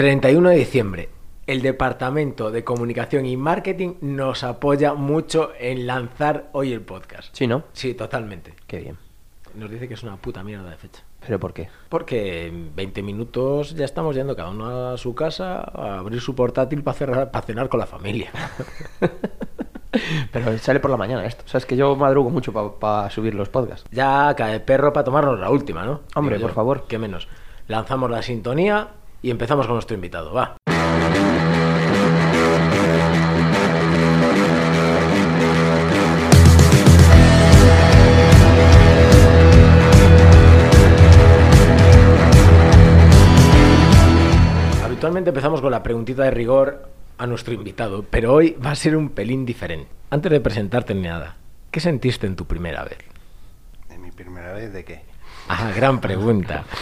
31 de diciembre. El Departamento de Comunicación y Marketing nos apoya mucho en lanzar hoy el podcast. Sí, ¿no? Sí, totalmente. Qué bien. Nos dice que es una puta mierda de fecha. ¿Pero por qué? Porque en 20 minutos ya estamos yendo cada uno a su casa a abrir su portátil para, para cenar con la familia. Pero sale por la mañana esto. O sea, es que yo madrugo mucho para subir los podcasts. Ya cae perro para tomarnos la última, ¿no? Hombre, Digo por yo, favor. ¿Qué menos? Lanzamos la sintonía y empezamos con nuestro invitado. Va. Habitualmente empezamos con la preguntita de rigor a nuestro invitado, pero hoy va a ser un pelín diferente. Antes de presentarte ni nada, ¿qué sentiste en tu primera vez? ¿De mi primera vez de qué? Ah, gran pregunta.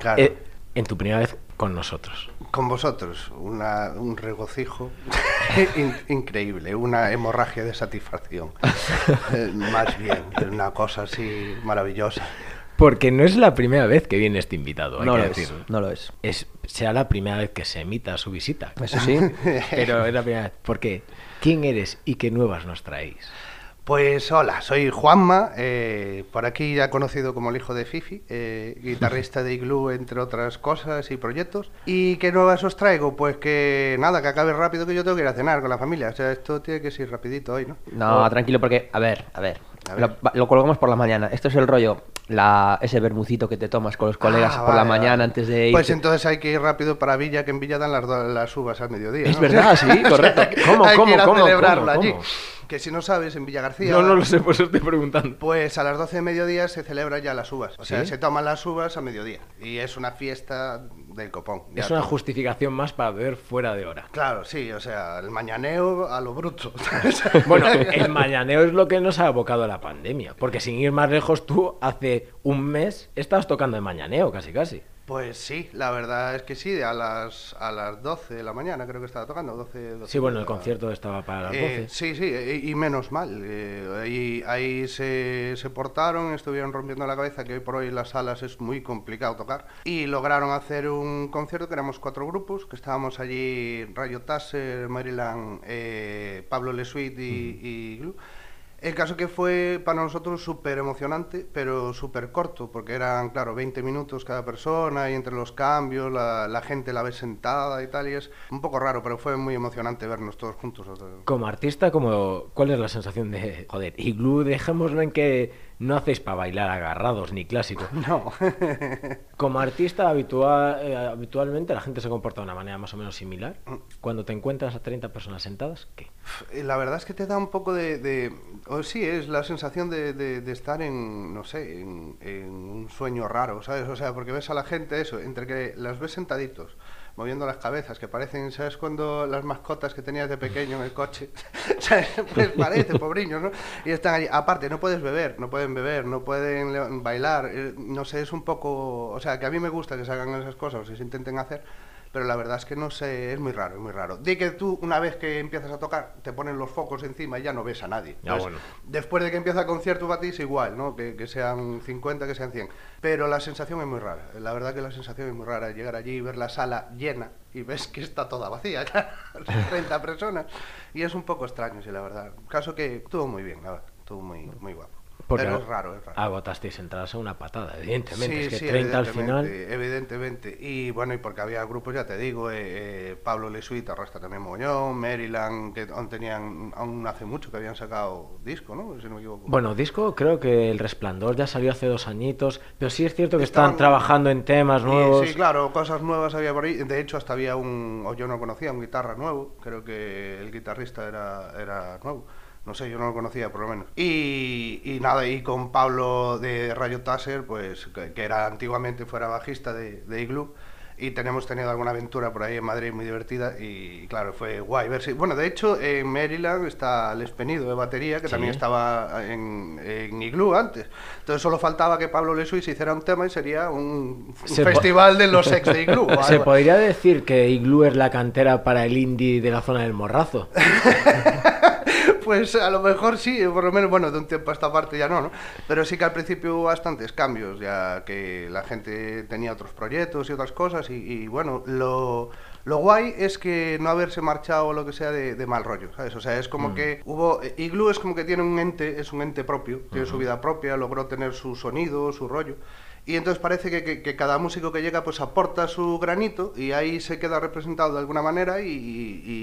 Claro. Eh, en tu primera vez con nosotros. Con vosotros, una- un regocijo in- increíble, una hemorragia de satisfacción. Eh, Más bien, una cosa así maravillosa. Porque no es la primera vez que viene este invitado, hay No que lo es. No lo es. Es, será la primera vez que se emita su visita. Eso sí. Pero es la primera vez. Porque, ¿quién eres y qué nuevas nos traéis? Pues hola, soy Juanma, eh, por aquí ya conocido como el hijo de Fifi, eh, guitarrista de Igloo, entre otras cosas y proyectos. ¿Y qué nuevas os traigo? Pues que nada, que acabe rápido, que yo tengo que ir a cenar con la familia. O sea, esto tiene que ser rapidito hoy, ¿no? No, tranquilo, porque, a ver, a ver. A ver. Lo, lo colgamos por la mañana. Esto es el rollo, la, ese bermucito que te tomas con los colegas Ah, por la mañana vale. antes de ir. Pues entonces hay que ir rápido para Villa, que en Villa dan las, las uvas al mediodía. Es ¿no? verdad, sí, correcto. ¿Cómo, hay cómo, que ir a cómo, celebrarlo cómo, allí. Que si no sabes, en Villa García... No, no lo sé, pues estoy preguntando. Pues a las 12 de mediodía se celebran ya las uvas. O sea, ¿Sí? se toman las uvas a mediodía. Y es una fiesta del copón. Es una todo. justificación más para beber fuera de hora. Claro, sí, o sea, el mañaneo a lo bruto. Bueno, el mañaneo es lo que nos ha abocado a la pandemia. Porque sin ir más lejos, tú hace un mes estabas tocando el mañaneo, casi casi. Pues sí, la verdad es que sí, a las, a las 12 de la mañana creo que estaba tocando. 12, 12 Sí, bueno, el concierto estaba para las Eh, 12. sí, sí, y, y menos mal. eh, ahí ahí se, se portaron, estuvieron rompiendo la cabeza, que hoy por hoy en las salas es muy complicado tocar. Y lograron hacer un concierto, que éramos cuatro grupos, que estábamos allí, Rayo Tasser, Maryland, eh, Pablo Lesuit y, y Glue. El caso que fue para nosotros súper emocionante, pero súper corto, porque eran, claro, 20 minutos cada persona y entre los cambios, la, gente la ve sentada y tal, y es un poco raro, pero fue muy emocionante vernos todos juntos. Como artista, como, ¿cuál es la sensación de, joder, Igloo, dejémoslo en que no hacéis para bailar agarrados ni clásicos? No. Como artista, habitual, eh, habitualmente la gente se comporta de una manera más o menos similar. Cuando te encuentras a 30 personas sentadas, ¿qué? La verdad es que te da un poco de... sí, es la sensación de, de- de estar en, no sé, en, en un sueño raro, ¿sabes? O sea, porque ves a la gente eso, entre que las ves sentaditos, moviendo las cabezas, que parecen, ¿sabes? Cuando las mascotas que tenías de pequeño en el coche, ¿sabes? Pues parece, pobriños, ¿no? Y están allí. Aparte, no puedes beber, no pueden beber, no pueden bailar, eh, no sé, es un poco... O sea, que a mí me gusta que se hagan esas cosas, y se intenten hacer, pero la verdad es que no sé, es muy raro, es muy raro. Di que tú, una vez que empiezas a tocar, te ponen los focos encima y ya no ves a nadie. Ya, Entonces, bueno. Después de que empieza el concierto para ti es igual, ¿no? Que, que sean 50, que sean 100. Pero la sensación es muy rara. La verdad que la sensación es muy rara. Llegar allí y ver la sala llena y ves que está toda vacía, claro, 30 personas. Y es un poco extraño, sí, la verdad. Caso que estuvo muy bien, la verdad. Estuvo muy, muy guapo. Porque Pero es raro, es raro. agotasteis entradas a una patada, evidentemente. es que sí, 30 al final. Evidentemente. Y bueno, y porque había grupos, ya te digo, eh, eh, Pablo Lesuit arrastra también Moñón, Maryland, que aún tenían, aún hace mucho que habían sacado disco, ¿no? Si no me equivoco. Bueno, disco, creo que El Resplandor ya salió hace dos añitos, pero sí es cierto que están Estaban- trabajando en temas nuevos. sí, claro, cosas nuevas había por ahí. De hecho, hasta había un, o yo no conocía, un guitarra nuevo. Creo que el guitarrista era, era nuevo. No sé, yo no lo conocía por lo menos. Y, y nada, y con Pablo de Rayo Tasser, pues que, que era antiguamente fuera bajista de, de Igloo. Y tenemos tenido alguna aventura por ahí en Madrid muy divertida y claro, fue guay ver si... Bueno, de hecho en Maryland está Les Penido de batería, que Sí. también estaba en, en Igloo antes. Entonces solo faltaba que Pablo Lesuis hiciera un tema y sería un, Se festival de los ex de Igloo. Se podría decir que Igloo es la cantera para el indie de la zona del Morrazo. Pues a lo mejor sí, por lo menos, bueno, de un tiempo a esta parte ya no, ¿no? Pero sí que al principio hubo bastantes cambios, ya que la gente tenía otros proyectos y otras cosas, y, y, bueno, lo, Lo guay es que no haberse marchado o lo que sea de, de mal rollo, ¿sabes? O sea, es como que hubo... eh, Igloo es como que tiene un ente, es un ente propio, tiene su vida propia, logró tener su sonido, su rollo. Y entonces parece que, que- que cada músico que llega pues aporta su granito y ahí se queda representado de alguna manera y,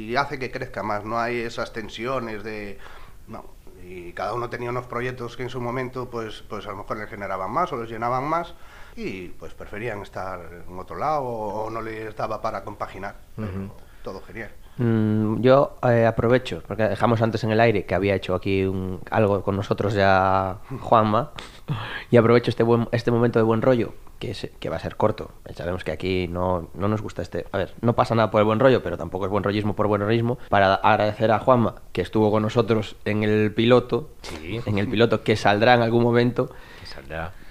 y hace que crezca más. No hay esas tensiones de... No, y cada uno tenía unos proyectos que en su momento pues, pues a lo mejor les generaban más o les llenaban más y pues preferían estar en otro lado o, no les daba para compaginar. Pero Todo genial. Mm, yo eh, aprovecho, porque dejamos antes en el aire que había hecho aquí un- algo con nosotros ya Juanma, y aprovecho este, buen, este momento de buen rollo, que, es- que va a ser corto. Sabemos que aquí no, no nos gusta este... A ver, no pasa nada por el buen rollo, pero tampoco es buen rollismo por buen rollismo, para agradecer a Juanma, que estuvo con nosotros en el piloto, Sí. en el piloto que saldrá en algún momento,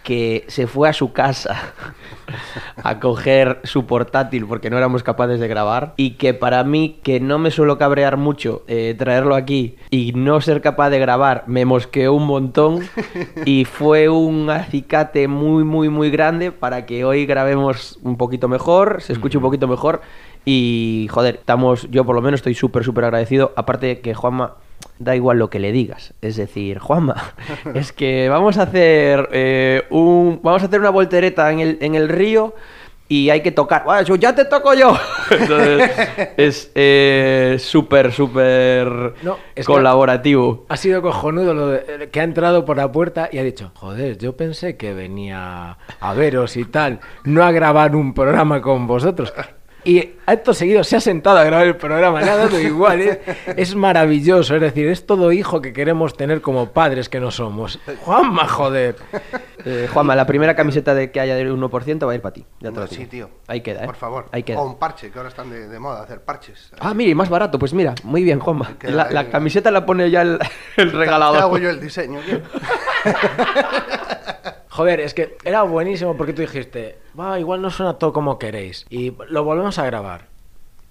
Que se fue a su casa a coger su portátil porque no éramos capaces de grabar y que para mí, que no me suelo cabrear mucho eh, traerlo aquí y no ser capaz de grabar, me mosqueó un montón y fue un acicate muy, muy, muy grande para que hoy grabemos un poquito mejor, se escuche un poquito mejor y, joder, estamos, yo por lo menos estoy súper, súper agradecido, aparte de que Juanma da igual lo que le digas. Es decir, Juanma, es que vamos a hacer eh, un. Vamos a hacer una voltereta en el, en el río y hay que tocar. ¡Ah, eso ya te toco yo! Entonces, es eh, súper, súper No, es que- colaborativo. Ha sido cojonudo lo de- que ha entrado por la puerta y ha dicho, joder, yo pensé que venía a veros y tal, no a grabar un programa con vosotros. Y acto seguido se ha sentado a grabar el programa, le ha dado igual, ¿eh? es maravilloso, es decir, es todo hijo que queremos tener como padres que no somos. Juanma, joder. Eh, Juanma, la primera camiseta de que haya del 1% va a ir para ti. Ya te lo sí, digo. tío. Ahí queda, ¿eh? Por favor. Ahí queda. O un parche, que ahora están de, de moda hacer parches. Ah, mire, más barato. Pues mira, muy bien, Juanma. Queda La, camiseta la pone ya el, el Te regalador. hago yo el diseño. tío. Joder, es que era buenísimo porque tú dijiste, va, igual no suena todo como queréis. Y lo volvemos a grabar.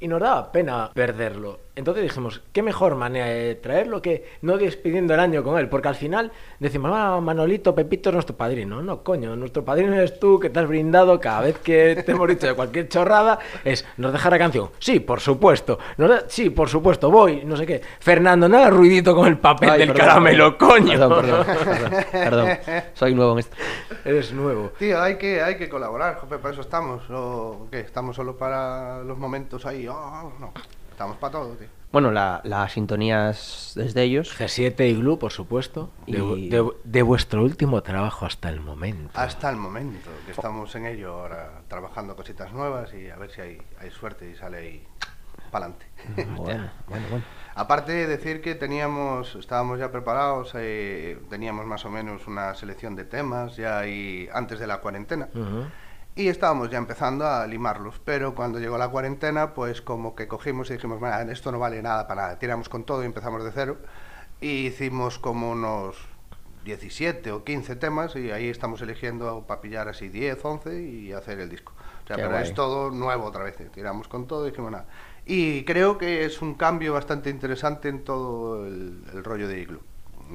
Y nos daba pena perderlo. Entonces dijimos, qué mejor manera de traerlo que no despidiendo el año con él. Porque al final decimos, ah, Manolito, Pepito es nuestro padrino. No, coño, nuestro padrino eres tú que te has brindado cada vez que te hemos dicho de cualquier chorrada. Es, ¿nos deja la canción? Sí, por supuesto. Nos da- Sí, por supuesto, voy, no sé qué. Fernando, no hagas ruidito con el papel Ay, del perdón, caramelo, perdón. coño. Perdón, perdón, perdón, perdón. Soy nuevo en esto. Eres nuevo. Tío, hay que, hay que colaborar, jope, para eso estamos. ¿O qué? ¿Estamos solo para los momentos ahí? Oh, no, estamos para todo, tío. Bueno, la- las sintonías desde ellos. G7 y Glue, por supuesto. De, Y- de- de vuestro último trabajo hasta el momento. Hasta el momento, que estamos en ello ahora, trabajando cositas nuevas y a ver si hay, hay suerte y sale ahí para adelante. Bueno, bueno, bueno. Aparte de decir que teníamos, estábamos ya preparados, eh, teníamos más o menos una selección de temas ya ahí antes de la cuarentena. Y estábamos ya empezando a limarlos, pero cuando llegó la cuarentena, pues como que cogimos y dijimos, "Bueno, esto no vale nada para nada, tiramos con todo y empezamos de cero. Y hicimos como unos 17 o 15 temas y ahí estamos eligiendo para pillar así 10, 11 y hacer el disco. O sea, Qué pero guay. es todo nuevo otra vez, tiramos con todo y dijimos nada. Y creo que es un cambio bastante interesante en todo el, el rollo de Igloo.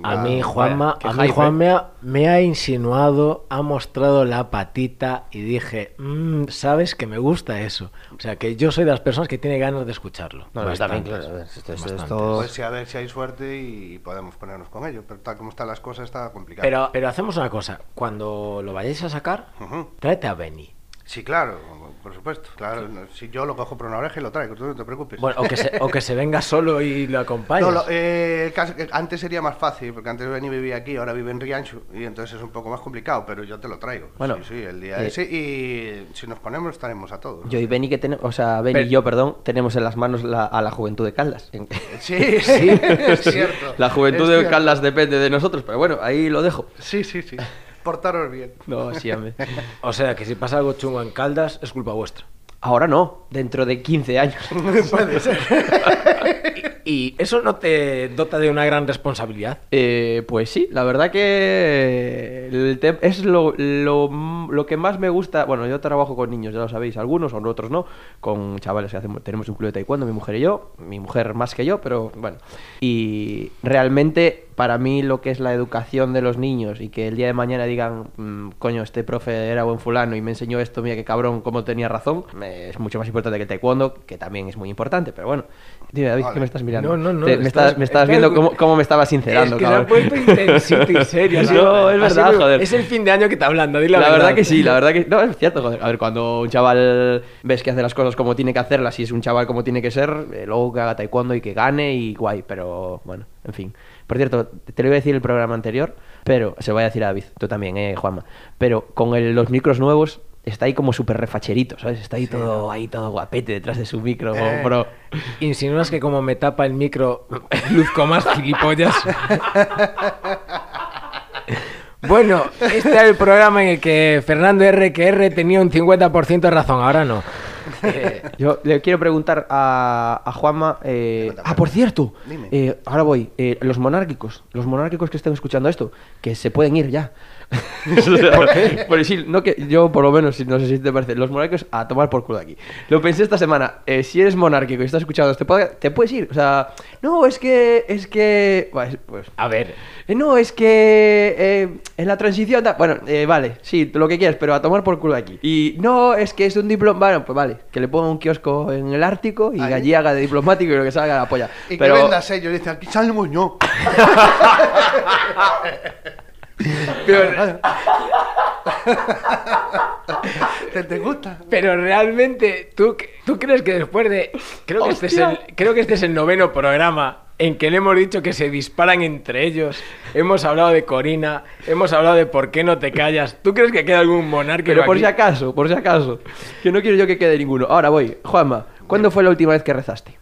A mí, Juanma, a mí, hype, Juan ¿eh? me ha, me ha insinuado, ha mostrado la patita y dije, "Mm, sabes que me gusta eso. O sea, que yo soy de las personas que tiene ganas de escucharlo. No, también, claro, a ver, esto- esto- esto- Pues sí, a ver si hay suerte y podemos ponernos con ello. Pero tal como están las cosas, está complicado. Pero, pero hacemos una cosa, cuando lo vayáis a sacar, Ujú. tráete a Benny. Sí, claro, por supuesto. Claro, no, si yo lo cojo por una oreja y lo traigo, tú no te preocupes. Bueno, o que se, o que se venga solo y lo acompañe. No, eh, eh, antes sería más fácil, porque antes Benny vivía aquí, ahora vive en Riancho, y entonces es un poco más complicado, pero yo te lo traigo. Bueno, sí, sí, el día eh, ese, y si nos ponemos estaremos a todos. Yo y Benny que tenemos, o sea, Benny Pero- y yo, perdón, tenemos en las manos la- a la juventud de Caldas. Sí, sí, es cierto. La juventud de cierto. Caldas depende de nosotros, pero bueno, ahí lo dejo. Sí, sí, sí. Portaros bien. No, sí, hombre. O sea, que si pasa algo chungo en Caldas, es culpa vuestra. Ahora no, dentro de 15 años. Puede ser. ¿Y eso no te dota de una gran responsabilidad? Eh, pues sí, la verdad que el es lo, lo, lo que más me gusta. Bueno, yo trabajo con niños, ya lo sabéis, algunos o otros no, con chavales que hacemos, tenemos un club de taekwondo, mi mujer y yo, mi mujer más que yo, pero bueno. Y realmente para mí lo que es la educación de los niños y que el día de mañana digan, "Mm, coño, este profe era buen fulano y me enseñó esto, mira qué cabrón, cómo tenía razón, es mucho más importante que el taekwondo, que también es muy importante, pero bueno. Dime, David, Vale. ¿qué me estás mirando? No, no, no, Te- me, estás- estás, me estabas estás- viendo cómo, cómo me estaba sincerando, es que cabrón. se ha puesto intensito y serio. No, es verdad, joder. Es el fin de año que te hablando, di la, La verdad que sí, la verdad que no, es cierto, joder. A ver, cuando un chaval ves que hace las cosas como tiene que hacerlas y es un chaval como tiene que ser, eh, luego que haga taekwondo y que gane y guay, pero bueno, en fin. Por cierto, te lo iba a decir el programa anterior, pero se lo voy a decir a David, tú también, eh, Juanma. Pero con el- los micros nuevos está ahí como súper refacherito, ¿sabes? Está ahí todo, ahí todo guapete detrás de su micro, Eh. bro. Insinúas que como me tapa el micro, luzco más gilipollas. Bueno, este era el programa en el que Fernando RQR tenía un 50% de razón, ahora no. Eh, Yo le quiero preguntar a, a Juanma. eh, ah, por cierto, Dime. eh, ahora voy. eh, los monárquicos, los monárquicos que estén escuchando esto, que se pueden ir ya. ¿Por qué? Porque sí, no que yo por lo menos, si- no sé si te parece, los monárquicos a tomar por culo de aquí. Lo pensé esta semana. eh, si eres monárquico y estás escuchando este podcast, te puedes ir. O sea, no, es que, es que, pues, pues, a ver, eh, no, es que eh, en la transición. da- Bueno, eh, vale, sí, lo que quieras, pero a tomar por culo de aquí. Y no, es que es un diploma. Bueno, pues vale, que le ponga un kiosco en el Ártico y Ahí. allí haga de diplomático y lo que salga la polla. Y pero, que venda sellos, dice, aquí sale el moñón. Pero, ¿Te, te gusta? pero realmente, ¿tú, ¿tú crees que después de... Creo que, este es el, creo que este es el noveno programa en que le hemos dicho que se disparan entre ellos. Hemos hablado de Corina, hemos hablado de por qué no te callas. ¿Tú crees que queda algún monárquico pero por aquí? si acaso, por si acaso. Que no quiero yo que quede ninguno. Ahora voy. Juanma, ¿cuándo fue la última vez que rezaste?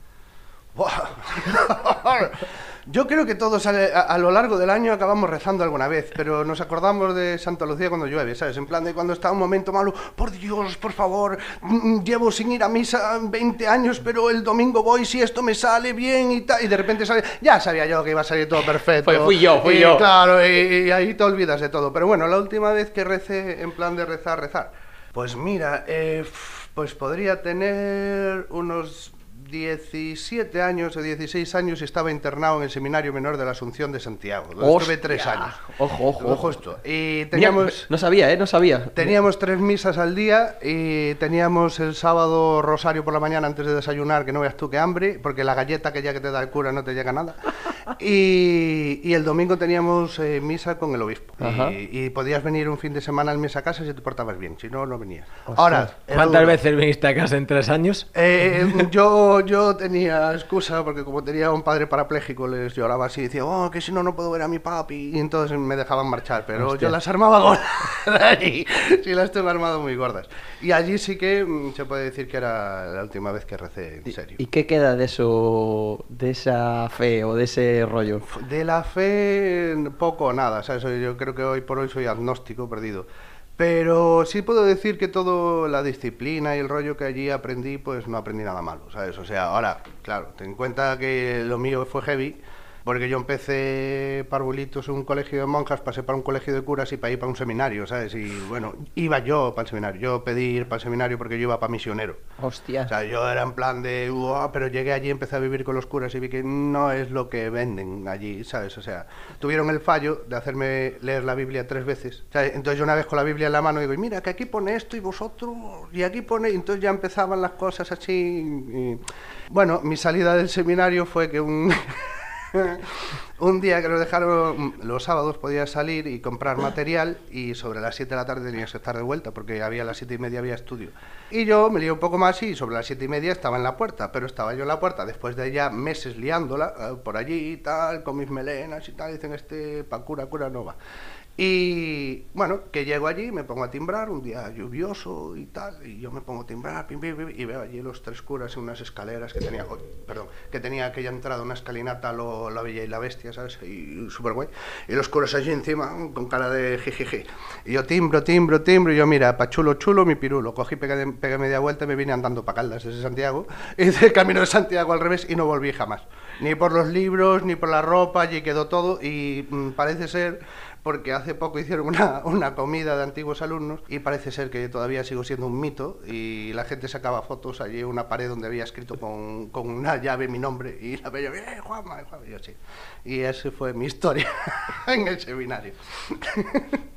Yo creo que todos a, lo largo del año acabamos rezando alguna vez, pero nos acordamos de Santa Lucía cuando llueve, ¿sabes? En plan de cuando está un momento malo, por Dios, por favor, mm, llevo sin ir a misa 20 años, pero el domingo voy si esto me sale bien y tal, y de repente sale, ya sabía yo que iba a salir todo perfecto. Fue- fui yo, fui Y yo. Claro, y, y ahí te olvidas de todo. Pero bueno, la última vez que recé en plan de rezar, rezar, pues mira, eh, pues podría tener unos 17 años o 16 años y estaba internado en el Seminario Menor de la Asunción de Santiago. donde estuve tres años. Ojo, ojo, ojo. esto. Y Mira, teníamos... no sabía, ¿eh? No sabía. Teníamos tres misas al día y teníamos el sábado rosario por la mañana antes de desayunar, que no veas tú qué hambre, porque la galleta que ya que te da el cura no te llega nada. Y, y el domingo teníamos eh, misa con el obispo. Y, y podías venir un fin de semana al mes a casa si te portabas bien, si no, no venías. Ahora, ¿Cuántas duro. veces viniste a casa en tres años? Eh, yo, yo tenía excusa porque como tenía un padre parapléjico les lloraba así y decía, oh, que si no, no puedo ver a mi papi y entonces me dejaban marchar, pero Hostia. yo las armaba gordas y sí las tengo armado muy gordas. Y allí sí que mm, se puede decir que era la última vez que recé en serio. ¿Y qué queda de eso, de esa fe o de ese rollo? De la fe, poco o nada. ¿sabes? Yo creo que hoy por hoy soy agnóstico perdido. Pero sí puedo decir que toda la disciplina y el rollo que allí aprendí, pues no aprendí nada malo, ¿sabes? O sea, ahora, claro, ten en cuenta que lo mío fue heavy, porque yo empecé parvulitos en un colegio de monjas, pasé para un colegio de curas y para ir para un seminario, ¿sabes? Y bueno, iba yo para el seminario. Yo pedí ir para el seminario porque yo iba para misionero. Hostia. O sea, yo era en plan de, "Uah", pero llegué allí, empecé a vivir con los curas y vi que no es lo que venden allí, ¿sabes? O sea, tuvieron el fallo de hacerme leer la Biblia tres veces. Entonces yo una vez con la Biblia en la mano digo, "Y mira, que aquí pone esto y vosotros, y aquí pone, y entonces ya empezaban las cosas así. y- Bueno, mi salida del seminario fue que un... un día que nos dejaron, los sábados podías salir y comprar material y sobre las 7 de la tarde tenías que estar de vuelta porque había las 7 y media había estudio. Y yo me lié un poco más y sobre las 7 y media estaba en la puerta, pero estaba yo en la puerta después de ya meses liándola eh, por allí y tal, con mis melenas y tal, dicen este pa' cura, cura no va. Y bueno, que llego allí, me pongo a timbrar, un día lluvioso y tal, y yo me pongo a timbrar, pim, pim, pim, y veo allí los tres curas en unas escaleras que tenía, oh, perdón, que tenía aquella entrada, una escalinata, lo, la bella y la bestia, ¿sabes? Y súper guay. Y los curas allí encima, con cara de jijiji. Y yo timbro, timbro, timbro, y yo, mira, pa' chulo, chulo, mi pirulo. Cogí, pegué, pegué media vuelta y me vine andando para Caldas desde Santiago, hice el camino de Santiago al revés y no volví jamás. ni por los libros, ni por la ropa, allí quedó todo y mm, parece ser porque hace poco hicieron una, una, comida de antiguos alumnos y parece ser que todavía sigo siendo un mito y la gente sacaba fotos allí en una pared donde había escrito con, con una llave mi nombre y la veía, ¡eh, Juanma! Juanma! Y yo sí. Y esa fue mi historia en el seminario.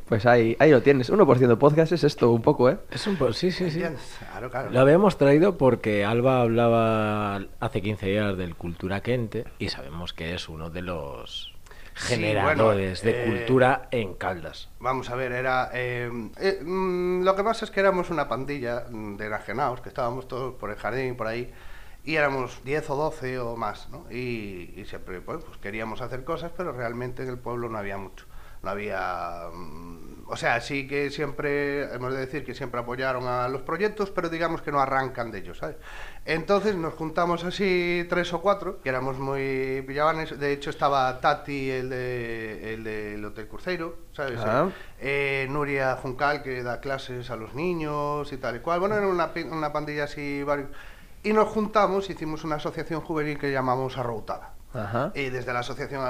Pues ahí, ahí lo tienes. 1% de podcast es esto un poco, ¿eh? Es un poco, sí, sí, sí. Claro, claro. Lo habíamos traído porque Alba hablaba hace 15 días del Cultura Quente y sabemos que es uno de los generadores Sí, bueno, de cultura en Caldas. Vamos a ver, era. eh, eh, mm, lo que pasa es que éramos una pandilla de enajenados, que estábamos todos por el jardín, por ahí, y éramos 10 o 12 o más, ¿no? Y, y siempre, pues, pues queríamos hacer cosas, pero realmente en el pueblo no había mucho. No había. mm, o sea, sí que siempre, hemos de decir que siempre apoyaron a los proyectos, pero digamos que no arrancan de ellos, ¿sabes? Entonces nos juntamos así tres o cuatro, que éramos muy pillabanes. De hecho, estaba Tati, el, de, el del Hotel Cruzeiro, ¿sabes? Ah. Eh, Nuria Juncal, que da clases a los niños y tal y cual. Bueno, era una, una pandilla así, varios. Y nos juntamos, hicimos una asociación juvenil que llamamos Arroutada. Ajá. Y desde la Asociación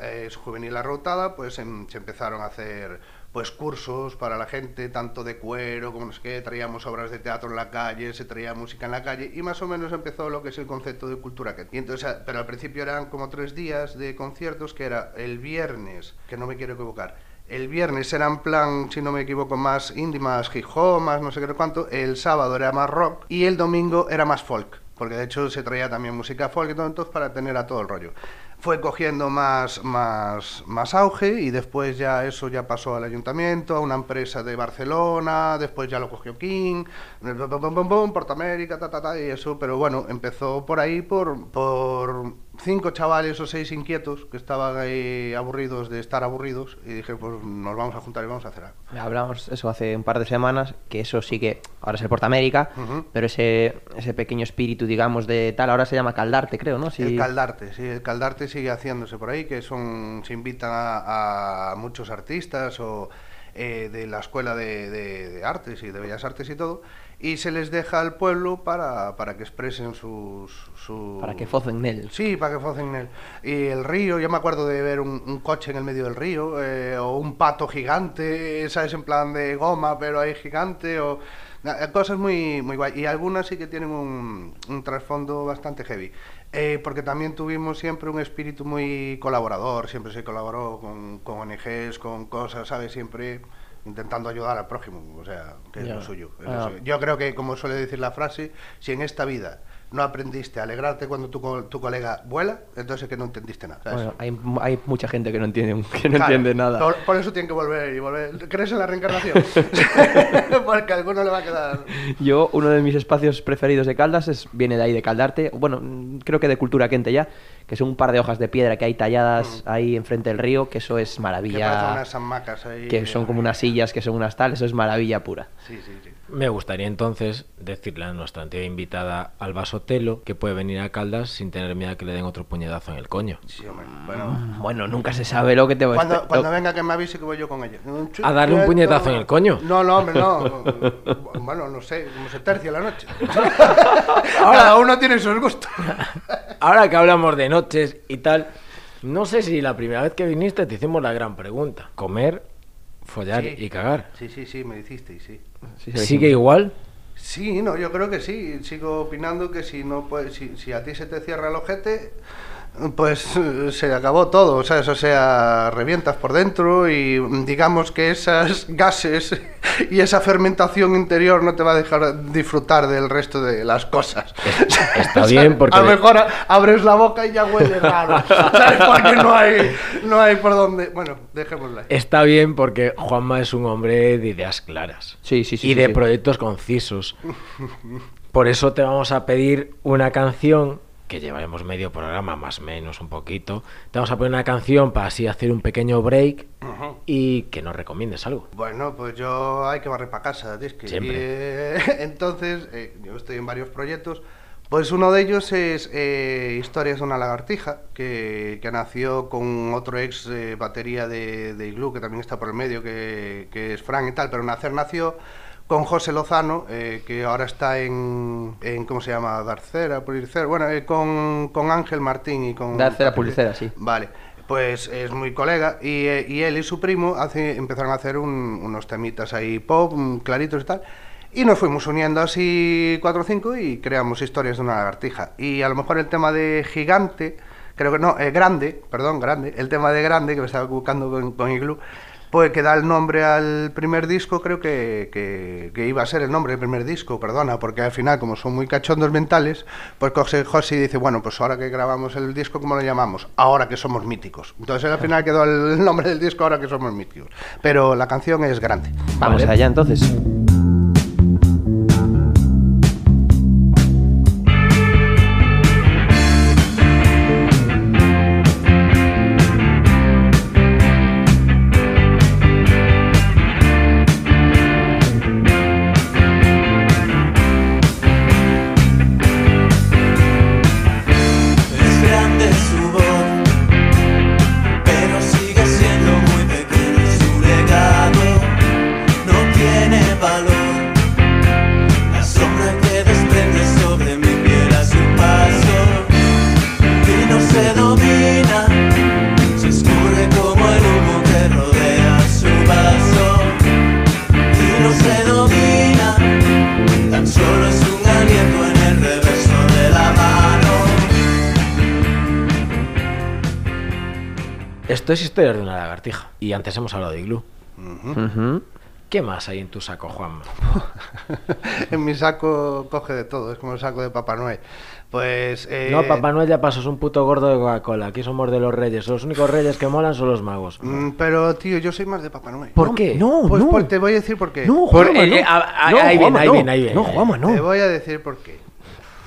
eh, Juvenil Arroutada, pues em- se empezaron a hacer pues cursos para la gente, tanto de cuero como no sé qué, traíamos obras de teatro en la calle, se traía música en la calle, y más o menos empezó lo que es el concepto de cultura que Y entonces, pero al principio eran como tres días de conciertos, que era el viernes, que no me quiero equivocar, el viernes era en plan, si no me equivoco, más indie, más hip hop, más no sé qué cuánto, el sábado era más rock, y el domingo era más folk porque de hecho se traía también música folk y todo, entonces para tener a todo el rollo. Fue cogiendo más, más, más auge y después ya eso ya pasó al ayuntamiento, a una empresa de Barcelona, después ya lo cogió King, Portamérica, ta, ta, ta, y eso, pero bueno, empezó por ahí por, por cinco chavales o seis inquietos que estaban ahí aburridos de estar aburridos y dije, pues nos vamos a juntar y vamos a hacer algo. Hablamos eso hace un par de semanas, que eso sí que ahora es el Portamérica, Ujú. pero ese, ese pequeño espíritu, digamos, de tal, ahora se llama Caldarte, creo, ¿no? Sí. El Caldarte, sí, el Caldarte sigue haciéndose por ahí, que son se invitan a, a muchos artistas o eh, de la escuela de, de- de artes y de bellas artes y todo, y se les deja al pueblo para, para que expresen sus, sus... Para que focen él. Sí, para que focen él. Y el río, yo me acuerdo de ver un, un coche en el medio del río, eh, o un pato gigante, ¿sabes? En plan de goma, pero ahí gigante, o cosas muy, muy guay. Y algunas sí que tienen un, un trasfondo bastante heavy. Eh, porque también tuvimos siempre un espíritu muy colaborador, siempre se colaboró con, con ONGs, con cosas, ¿sabes? Siempre intentando ayudar al prójimo, o sea, que es Ya. lo suyo. es lo Ah. suyo. Yo creo que, como suele decir la frase, si en esta vida no aprendiste a alegrarte cuando tu, tu colega vuela, entonces es que no entendiste nada. ¿sabes? Bueno, hay, hay mucha gente que no entiende, que no Claro, entiende nada. Por, por eso tienen que volver y volver. ¿Crees en la reencarnación? Porque a alguno le va a quedar. Yo, uno de mis espacios preferidos de Caldas es, viene de ahí, de Caldarte. Bueno, mm, creo que de Cultura Quente ya, que son un par de hojas de piedra que hay talladas ahí enfrente del río, que eso es Mm. Que maravilla. unas hamacas ahí. Que son como unas sillas, que son unas tal, eso es maravilla pura. Sí, sí, sí. Me gustaría entonces decirle a nuestra antigua invitada Alba Sotelo que puede venir a Caldas sin tener miedo a que le den otro puñetazo en el coño. Sí, hombre. Bueno. Bueno, nunca se sabe lo que te va Cuando, lo- cuando venga que me avise que voy yo con ella. ¿A darle un puñetazo en el coño? No, no, hombre, no. Bueno, no sé, como se tercia la noche. Cada uno tiene sus gustos. Ahora que hablamos de noches y tal, no sé si la primera vez que viniste te hicimos la gran pregunta. Comer, follar Sí. y cagar. Sí, sí, sí, me hicisteis, sí. Sí, ¿Sigue igual? Sí, no, yo creo que sí. Sigo opinando que si no puedes, si, si a ti se te cierra el ojete, pues eh, se acabó todo, ¿sabes? O sea, revientas por dentro y mm, digamos que esas gases y esa fermentación interior no te va a dejar disfrutar del resto de las cosas. Está bien, porque- A lo mejor abres la boca y ya huele raro, ¿sabes? Porque no hay, no hay por dónde... Bueno, dejémosla. ahí. Está bien porque Juanma es un hombre de ideas claras. Sí, sí, sí, Y sí, de sí. proyectos concisos. Por eso te vamos a pedir una canción que llevaremos medio programa, más o menos un poquito. Te vamos a poner una canción para así hacer un pequeño break y que nos recomiendes algo. Bueno, pues yo hay que barrer para casa, disque. Siempre. Y, eh, entonces, eh, yo estoy en varios proyectos. Pues uno de ellos es eh, Historias de una lagartija, que, que nació con otro ex eh, batería de, de Igloo, que también está por el medio, que, que es Frank y tal, pero nacer nació con José Lozano, eh, que ahora está en, en, ¿cómo se llama? Darcera, Pulicera, bueno, eh, con, con Ángel Martín y con... Darcera, Pulicera, sí. Vale, pues es muy colega y, eh, y él y su primo hace, empezaron a hacer un- unos temitas ahí pop, mm, claritos y tal. Y nos fuimos uniendo así cuatro o cinco y creamos historias de una lagartija. Y a lo mejor el tema de gigante, creo que no, eh, grande, perdón, grande, el tema de grande, que me estaba equivocando con, con Igloo, pues que da el nombre al primer disco, creo que, que, que iba a ser el nombre del primer disco, perdona, porque al final, como son muy cachondos mentales, pues coge José y dice, bueno, pues ahora que grabamos el disco, ¿cómo lo llamamos? Ahora que somos míticos. Entonces al final quedó el nombre del disco, ahora que somos míticos. Pero la canción es grande. Vamos allá entonces. Esto es historia de una lagartija. Y antes hemos hablado de Igloo. Ujú. ¿Qué más hay en tu saco, Juanma? en mi saco coge de todo, es como el saco de Papá Noel. Pues... eh, No, Papá Noel ya pasó, es un puto gordo de Coca-Cola. Aquí somos de los reyes. Los únicos reyes que molan son los magos. mm, Pero, tío, yo soy más de Papá Noel. ¿Por qué? No, Pues no. por- te voy a decir por qué. No, Por- Juanma, eh, no. eh, a- a- No, ahí viene, ahí no. viene, ahí viene. No, Juanma, no. Te voy a decir por qué.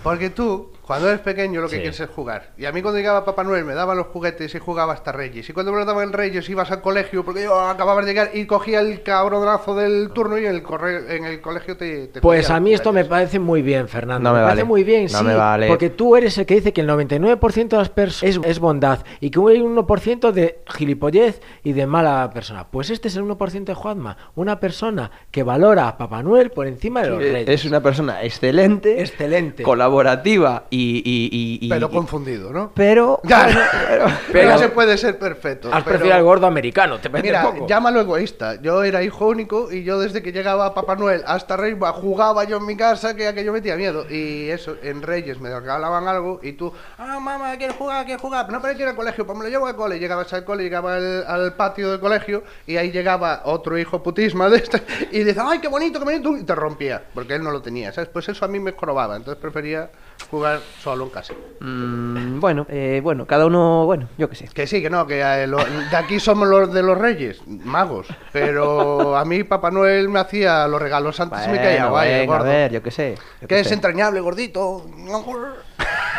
Porque tú, cuando eres pequeño, lo que Sí. quieres es jugar. Y a mí cuando llegaba Papá Noel me daban los juguetes y jugaba hasta Reyes. Y cuando me los daban Reyes ibas al colegio porque yo acababa de llegar y cogía el cabronazo del turno y en el, correo, en el colegio te... te Pues a mí esto me parece muy bien, Fernando. No me parece vale. muy bien, No sí. me vale. Porque tú eres el que dice que el 99% de las personas es, es bondad y que hay un 1% de gilipollez y de mala persona. Pues este es el 1% de Juanma. Una persona que valora a Papá Noel por encima de los reyes. Es una persona excelente, Excelente. colaborativa y, y- y- y- Pero confundido, ¿no? pero, Ya, bueno, pero- pero, pero- no se puede ser perfecto. Has pero- al gordo americano, te Mira, poco. llámalo egoísta. Yo era hijo único y yo desde que llegaba Papá Noel hasta Reyes jugaba yo en mi casa que aquello metía miedo. Y eso, en Reyes me regalaban algo y tú, ah, mamá, quiero jugar, quiero jugar. No, pero ir al colegio, pues me lo llevo al cole. Llegabas al cole, llegaba al, al patio del colegio y ahí llegaba otro hijo putisma de este y dice, ay, qué bonito, qué bonito. Y te rompía, porque él no lo tenía, ¿sabes? Pues eso a mí me jorobaba. Entonces prefería jugar solo en casa. Mm, bueno, eh, bueno, cada uno, bueno, yo qué sé. Que sí, que no, que eh, lo- de aquí somos los de los reyes, magos. Pero a mí Papá Noel me hacía los regalos antes y me caía Bueno, guay, el venga, a gordo. ver, yo qué sé. yo Que es sé. entrañable, gordito.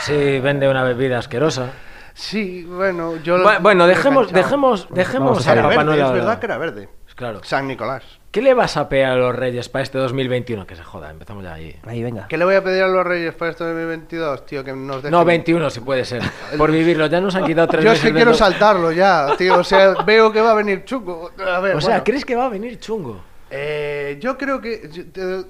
Sí, vende una bebida asquerosa. Sí, bueno, yo... Bu- Bueno, dejemos, dejemos, dejemos Vamos a a. Papá verde, Noel. es verdad que era verde. Claro. San Nicolás. ¿Qué le vas a pedir a los reyes para este 2021? Que se joda, empezamos ya ahí. Ahí, venga. ¿Qué le voy a pedir a los reyes para este 2022, tío? Que nos dejen... No, 21 si puede ser. Por vivirlo, ya nos han quitado tres Yo es que quiero saltarlo ya, tío. O sea, veo que va a venir chungo. A ver, O sea, bueno. ¿crees que va a venir chungo? Eh, yo creo que.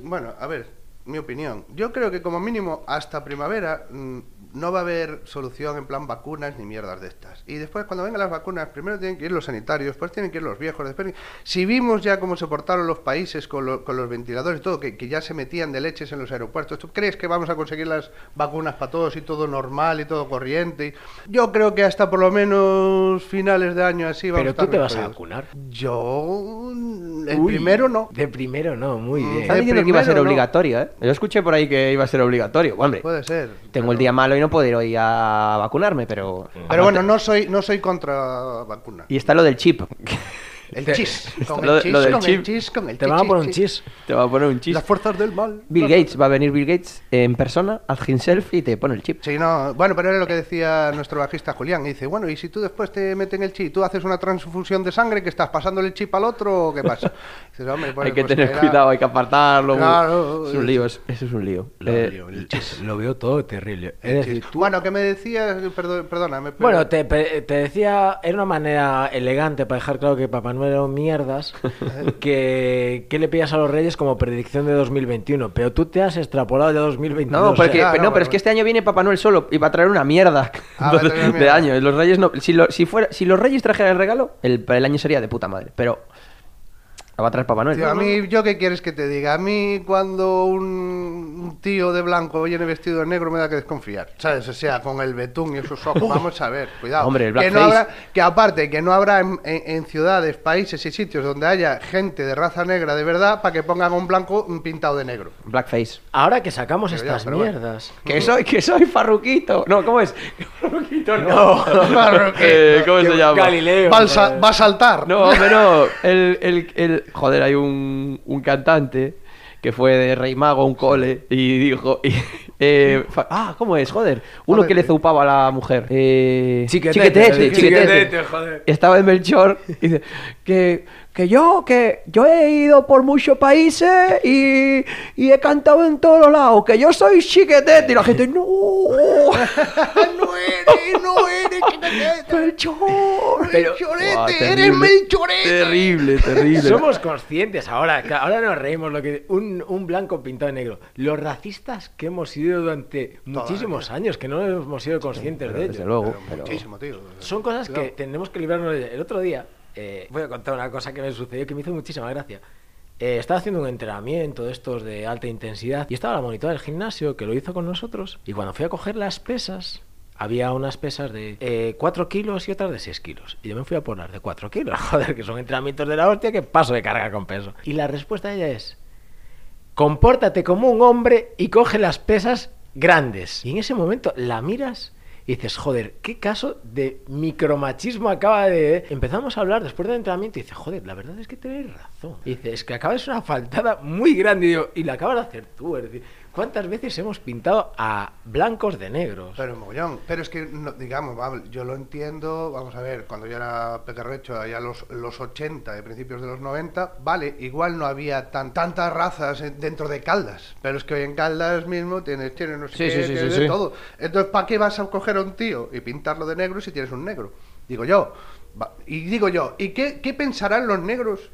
bueno, a ver, mi opinión. Yo creo que como mínimo hasta primavera mm, no va a haber solución en plan vacunas ni mierdas de estas. Y después, cuando vengan las vacunas, primero tienen que ir los sanitarios, después tienen que ir los viejos. Después, si vimos ya cómo se portaron los países con, lo- con los ventiladores y todo, que, que ya se metían de leches en los aeropuertos, ¿tú crees que vamos a conseguir las vacunas para todos y todo normal y todo corriente? Yo creo que hasta por lo menos finales de año así vamos Pero a estar tú te vas a vacunar. Yo. El Uy, primero no. De primero no, muy Mm, bien. Están diciendo que iba a ser obligatorio, ¿eh? Yo escuché por ahí que iba a ser obligatorio. Hombre, Puede ser. tengo el día malo y no puedo ir hoy a vacunarme, pero... Pero bueno, no soy, no soy contra vacuna. Y está lo del chip. El chis. Con lo- el chis, con el chip. chis, con el Te van a poner un chis. chis. Te va a poner un chip. Las fuerzas del mal. Bill Gates, va a venir Bill Gates en persona, haz himself y te pone el chip. Sí, no, bueno, pero era lo que decía nuestro bajista Julián. Y dice, bueno, y si tú después te meten el chip, tú haces una transfusión de sangre, que estás pasándole el chip al otro qué pasa? Dices, hombre, pues, hay que pues tener era- cuidado, hay que apartarlo. Claro. es un lío, es- eso es un lío. Lo, Eh, veo, el chis, lo veo todo terrible. Es el decir, chis. tú- Bueno, que me decías, perdón, perdóname. pero- Bueno, te, te decía, era una manera elegante para dejar claro que Papá Manuel mierdas, que, que le pillas a los Reyes como predicción de 2021, pero tú te has extrapolado ya 2022. No, o sea, porque, ya, pero, no, no, pero es que este año viene Papá Noel solo y va a traer una mierda Ah, de mierda. año. Los Reyes no. Si, lo- si, fuera, si los Reyes trajeran el regalo, el, el año sería de puta madre. Pero la va a traer Papá Noel. Tío, a mí, ¿yo qué quieres que te diga? A mí, cuando un, un tío de blanco viene vestido de negro, me da que desconfiar. ¿Sabes? O sea, con el betún y esos ojos. Vamos a ver, cuidado. Hombre, el que, no blackface. habrá, que aparte, que no habrá en, en- en ciudades, países y sitios donde haya gente de raza negra de verdad para que pongan un blanco pintado de negro. Blackface. Ahora que sacamos Pero ya, estas bueno. mierdas. Que soy, que soy farruquito. No, ¿cómo es? Farruquito no. Farruquito. Eh, ¿Cómo se llama? Galileo. Va, a sa- joder. va a saltar. No, hombre, no. El, el, el- joder, hay un, un cantante que fue de Rey Mago un cole y dijo. y, eh, ah, ¿cómo es? Joder. Uno Joder, que le eh. zaupaba a la mujer. Eh, Chiquetete, chiquetete, chiquetete, chiquetete. joder. Estaba en Melchor y dice que, que yo, que yo he ido por muchos países y, y he cantado en todos lados, que yo soy chiquetete. Y la gente, no. no eres, no eres chiquetete. Melchor. Melchorete, Buah, eres terrible, Melchorete. Terrible, terrible. Somos conscientes ahora, ahora nos reímos lo que un, un blanco pintado de negro. Los racistas que hemos sido durante muchísimos años, que no hemos sido conscientes de Desde ello. luego. Pero pero- Muchísimo, tío. Son cosas que tenemos que librarnos de El otro día, eh, voy a contar una cosa que me sucedió que me hizo muchísima gracia. Eh, estaba haciendo un entrenamiento de estos de alta intensidad y estaba la monitora del gimnasio que lo hizo con nosotros. Y cuando fui a coger las pesas, había unas pesas de 4 kilos y otras de 6 kilos. Y yo me fui a las de 4 kilos. Joder, que son entrenamientos de la hostia que paso de carga con peso. Y la respuesta de ella es: compórtate como un hombre y coge las pesas grandes. Y en ese momento la miras y dices, joder, ¿qué caso de micromachismo acaba de...? Empezamos a hablar después del entrenamiento y dice, joder, la verdad es que tenéis razón. Y dice, es que acabas una faltada muy grande y, digo, y la acabas de hacer tú. Es decir, ¿cuántas veces hemos pintado a blancos de negros? Pero mogollón. Pero es que, no- digamos, yo lo entiendo, vamos a ver, cuando yo era pequerrecho, allá los, los 80, de principios de los 90, vale, igual no había tan, tantas razas en- dentro de Caldas, pero es que hoy en Caldas mismo tienes, tienes no sé Sí, qué, sí, sí, tienes de todo. Entonces, ¿para qué vas a coger a un tío y pintarlo de negro si tienes un negro? Digo yo. Y digo yo, ¿y qué, qué pensarán los negros?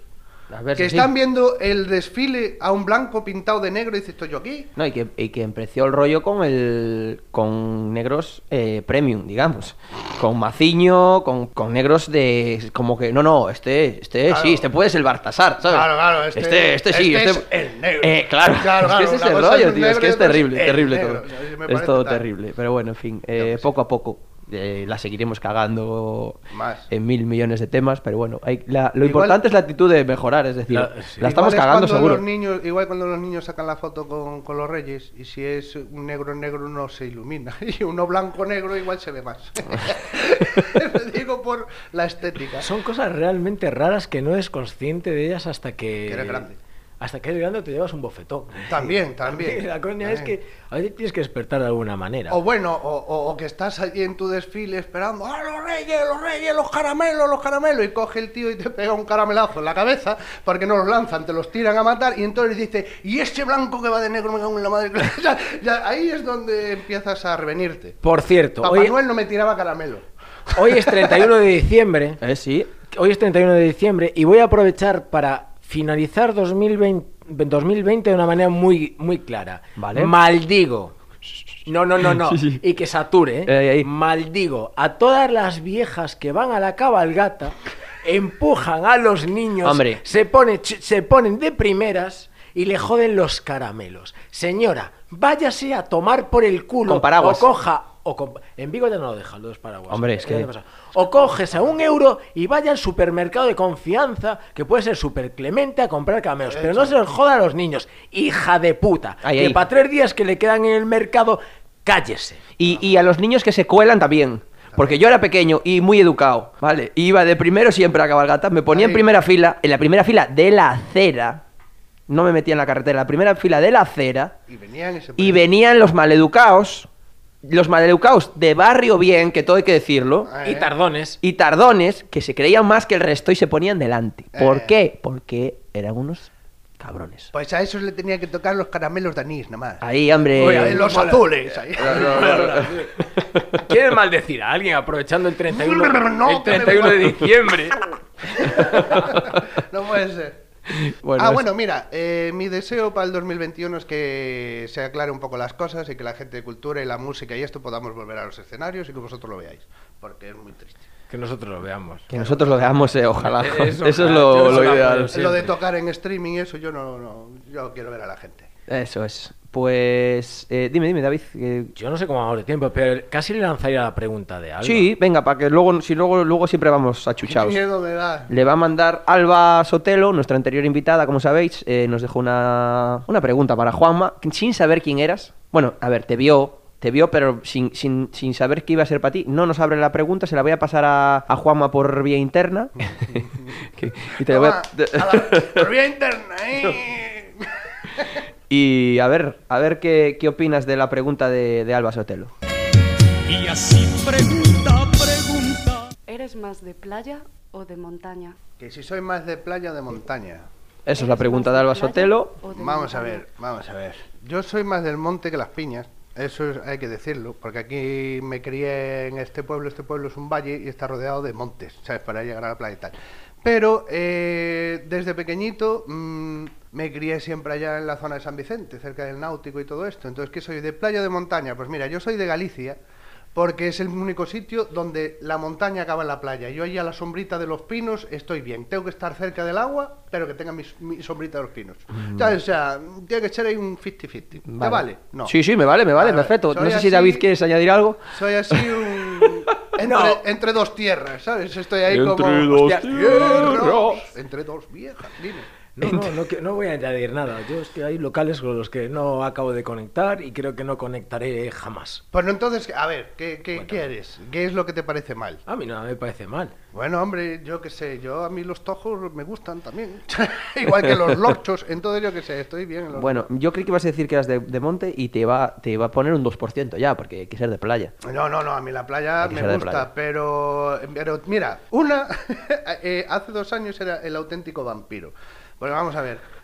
Que sí. están viendo el desfile a un blanco pintado de negro y dices, ¿estoy yo aquí? No, y que, y que empreció el rollo con el con negros eh, premium, digamos. Con maciño, con, con negros de como que no, no, este, este Claro. sí, este puede ser el Bartasar, ¿sabes? Claro, claro, este- este, este sí, este este, es el negro. Eh, claro, Claro, es que ese es el es rollo, tío, es negro que es terrible, terrible negro. todo. O sea, Es todo terrible, pero bueno, en fin, eh, poco a poco eh, la seguiremos cagando Más. en mil millones de temas, pero bueno, hay, la- lo Igual- importante es la actitud de mejorar, es decir, La- estamos Igual es cagando cuando seguro. Los niños, igual cuando los niños sacan la foto con, con los reyes y si es un negro negro no se ilumina y uno blanco negro igual se ve más. Lo digo por la estética. Son cosas realmente raras que no eres consciente de ellas hasta que... Que eres grande. Hasta que eres grande te llevas un bofetón. También, también. La coña es que a veces tienes que despertar de alguna manera. O bueno, o, o- o que estás allí en tu desfile esperando, ¡ah, los reyes, los reyes, los caramelos, los caramelos! Y coge el tío y te pega un caramelazo en la cabeza porque no los lanzan, te los tiran a matar y entonces dice, ¿y este blanco que va de negro me cago en la madre? Ya- ya ahí es donde empiezas a revenirte. Por cierto, Papá hoy, Noel no me tiraba caramelo. hoy es 31 de diciembre. Eh, sí, Hoy es 31 de diciembre y voy a aprovechar para finalizar 2020, 2020 de una manera muy, muy clara. Vale. Maldigo. No, no, no, no. Sí, sí. Y que sature, ¿eh? Maldigo a todas las viejas que van a la cabalgata, empujan a los niños, Hombre. Se, pone, se ponen de primeras y le joden los caramelos. Señora, váyase a tomar por el culo o coja... O con- en Vigo ya no lo dejan los paraguas. Hombre, es ¿Qué que-? O coges a un euro y vaya al supermercado de confianza, que puede ser super clemente, a comprar caramelos. Pero no se los joda a los niños. Hija de puta. Ahí, que ahí. para tres días que le quedan en el mercado, cállese. Y, y a los niños que se cuelan también. Porque yo era pequeño y muy educado, ¿vale? Iba de primero siempre a cabalgata, me ponía en primera fila, en la primera fila de la acera, no me metía en la carretera, la primera fila de la acera, Y venían ese y venían los maleducados, los maleducados de barrio bien, que todo hay que decirlo, Ah, Y eh. tardones. y tardones, que se creían más que el resto y se ponían delante. ¿Por Eh. qué? Porque eran unos cabrones. Pues a esos le tenía que tocar los caramelos de anís, nada más. Ahí, hombre... Oye, los azules. ahí. ¿Quieres maldecir a alguien aprovechando el 31, No, el que me 31 de diciembre? no puede ser. Bueno, ah, es- bueno, mira, eh, mi deseo para el 2021 es que se aclare un poco las cosas y que la gente de cultura y la música y esto podamos volver a los escenarios y que vosotros lo veáis, porque es muy triste. Que nosotros lo veamos. Que nosotros lo veamos, eh, ojalá. Eh, Eso, eso, es ojalá. lo, ideal. Lo de tocar en streaming y eso yo no, no yo quiero ver a la gente. Eso es. Pues eh, dime, dime, David. Yo no sé cómo vamos de tiempo, pero casi le lanzaría la pregunta de algo. Sí, venga, para que luego, si luego, luego siempre vamos Qué achuchados. miedo me da. Le va a mandar Alba Sotelo, nuestra anterior invitada, como sabéis, eh, nos dejó una, una pregunta para Juanma, sin saber quién eras. Bueno, a ver, te vio, te vio, pero sin, sin, sin saber que iba a ser para ti. No nos abre la pregunta, se la voy a pasar a, a Juanma por vía interna. Y, te la voy a- Toma, a la- por vía interna, ¿eh? Y a ver, a ver qué, qué opinas de la pregunta de, de Alba Sotelo. Y así pregunta, pregunta. ¿Eres más de playa o de montaña? Que si soy más de playa o de montaña. Esa es la ¿Eres pregunta más de Alba Sotelo. o de Vamos a ver, vamos a ver. Yo soy más del monte que las piñas. Eso es- hay que decirlo, porque aquí me crié en este pueblo, este pueblo es un valle y está rodeado de montes, ¿sabes? Para llegar a la playa y tal. Pero eh, desde pequeñito mm, me crié siempre allá en la zona de San Vicente, cerca del náutico y todo esto. Entonces, ¿qué soy? ¿De playa o de montaña? Pues mira, yo soy de Galicia, porque es el único sitio donde la montaña acaba en la playa. Yo allí a la sombrita de los pinos estoy bien. Tengo que estar cerca del agua, pero que tenga mi, mi sombrita de los pinos. ¿Sabes? O sea, tiene que ser ahí un 50-50. ¿Te vale? No. Sí, sí, me vale, me vale, Vale, perfecto. No sé si David quieres añadir algo. Soy así un... Entre, entre dos tierras, ¿sabes? Estoy ahí Entre como... dos "Hostia, tierras". Entre dos viejas, dime. No, no, no, no voy a añadir nada. Yo es que hay locales con los que no acabo de conectar y creo que no conectaré jamás. Pues entonces, a ver, ¿qué, qué, qué eres? ¿Qué es lo que te parece mal? A mí nada me parece mal. Bueno, hombre, yo qué sé, yo a mí los tojos me gustan también. Igual que los lochos, entonces yo qué sé, estoy bien en los Bueno, yo creí que ibas a decir que eras de, de monte y te iba, te iba a poner un 2% ya, porque hay que ser de playa. No, no, no, a mí la playa me gusta, playa. pero, pero mira, una, eh, hace dos años era el auténtico vampiro. Bueno, vamos a ver.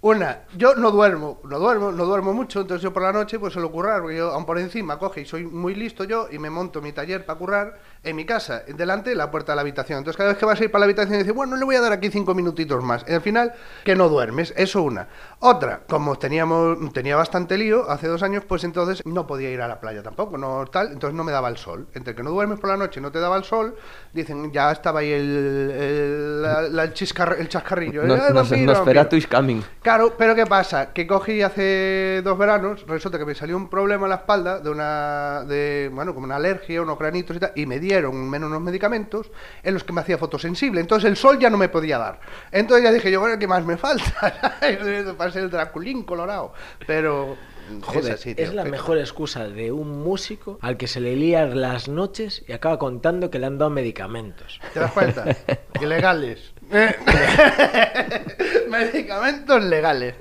Una, yo no duermo, no duermo, no duermo mucho, entonces yo por la noche pues suelo currar, porque yo aún por encima coge y soy muy listo yo y me monto mi taller para currar en mi casa, delante de la puerta de la habitación. Entonces cada vez que vas a ir para la habitación dices, bueno, le voy a dar aquí cinco minutitos más. Y al final, que no duermes, eso una. Otra, como teníamos, tenía bastante lío hace dos años, pues entonces no podía ir a la playa tampoco, no tal, entonces no me daba el sol. Entre que no duermes por la noche y no te daba el sol, dicen, ya estaba ahí el, el, la- la- el chiscar- el chascarrillo. "Eh, vampiro, vampiro". is coming. Claro, pero ¿qué pasa? Que cogí hace dos veranos, resulta que me salió un problema en la espalda de una, de, bueno, como una alergia, unos granitos y tal, y me dieron menos unos medicamentos en los que me hacía fotosensible. Entonces el sol ya no me podía dar. Entonces ya dije yo, bueno, ¿qué más me falta? Para ser el Draculín colorado. Pero Joder, es así, es la mejor excusa de un músico al que se le lían las noches y acaba contando que le han dado medicamentos. ¿Te das cuenta? Ilegales. Medicamentos legales.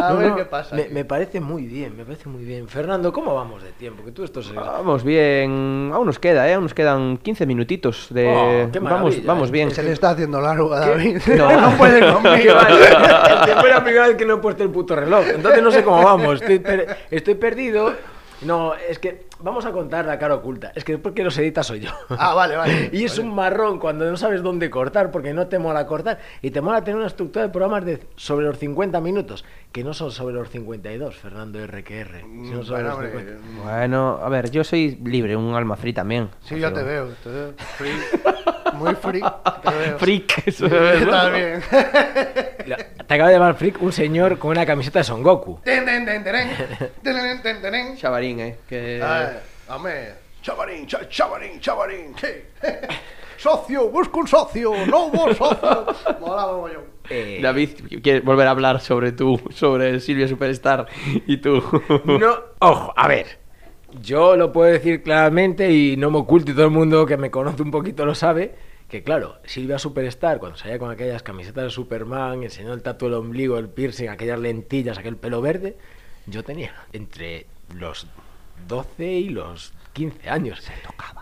A No, ver no, qué pasa. Me, parece muy bien, me parece muy bien. Fernando, ¿cómo vamos de tiempo? Que tú esto se... Vamos bien, aún nos queda, ¿eh? Aún nos quedan 15 minutitos de... Oh, qué vamos, vamos eh. bien. Se le está haciendo largo a David. No. No, puede conmigo. Es la primera vez que no he puesto el puto reloj. Entonces no sé cómo vamos. Estoy, per- estoy perdido. No, es que vamos a contar la cara oculta. Es que porque los edita soy yo. Ah, vale, vale. Y es Vale. un marrón cuando no sabes dónde cortar porque no te mola cortar. Y te mola tener una estructura de programas de sobre los 50 minutos, que no son sobre los 52, Fernando RQR. sino sobre Bueno, los 50. Bueno, a ver, yo soy libre, un alma free también. Sí, yo te veo, te veo. Free. Muy free. Te veo. Freak, eso Está bien. La- Te acaba de llamar Freak un señor con una camiseta de Son Goku. Chavarín, ¿eh? Que... Ay, Hombre, chavarín, cha- chavarín, chavarín. ¿qué? Socio, busco un socio, no vos socio. Mola mogollón. Eh, David, ¿quieres volver a hablar sobre tú, sobre Silvia Superstar y tú? No, ojo, a ver. Yo lo puedo decir claramente y no me oculto y todo el mundo que me conoce un poquito lo sabe. Que claro, Silvia Superstar, cuando salía con aquellas camisetas de Superman, enseñó el tatu del ombligo, el piercing, aquellas lentillas, aquel pelo verde, yo tenía entre los 12 y los 15 años. Se tocaba, se tocaba.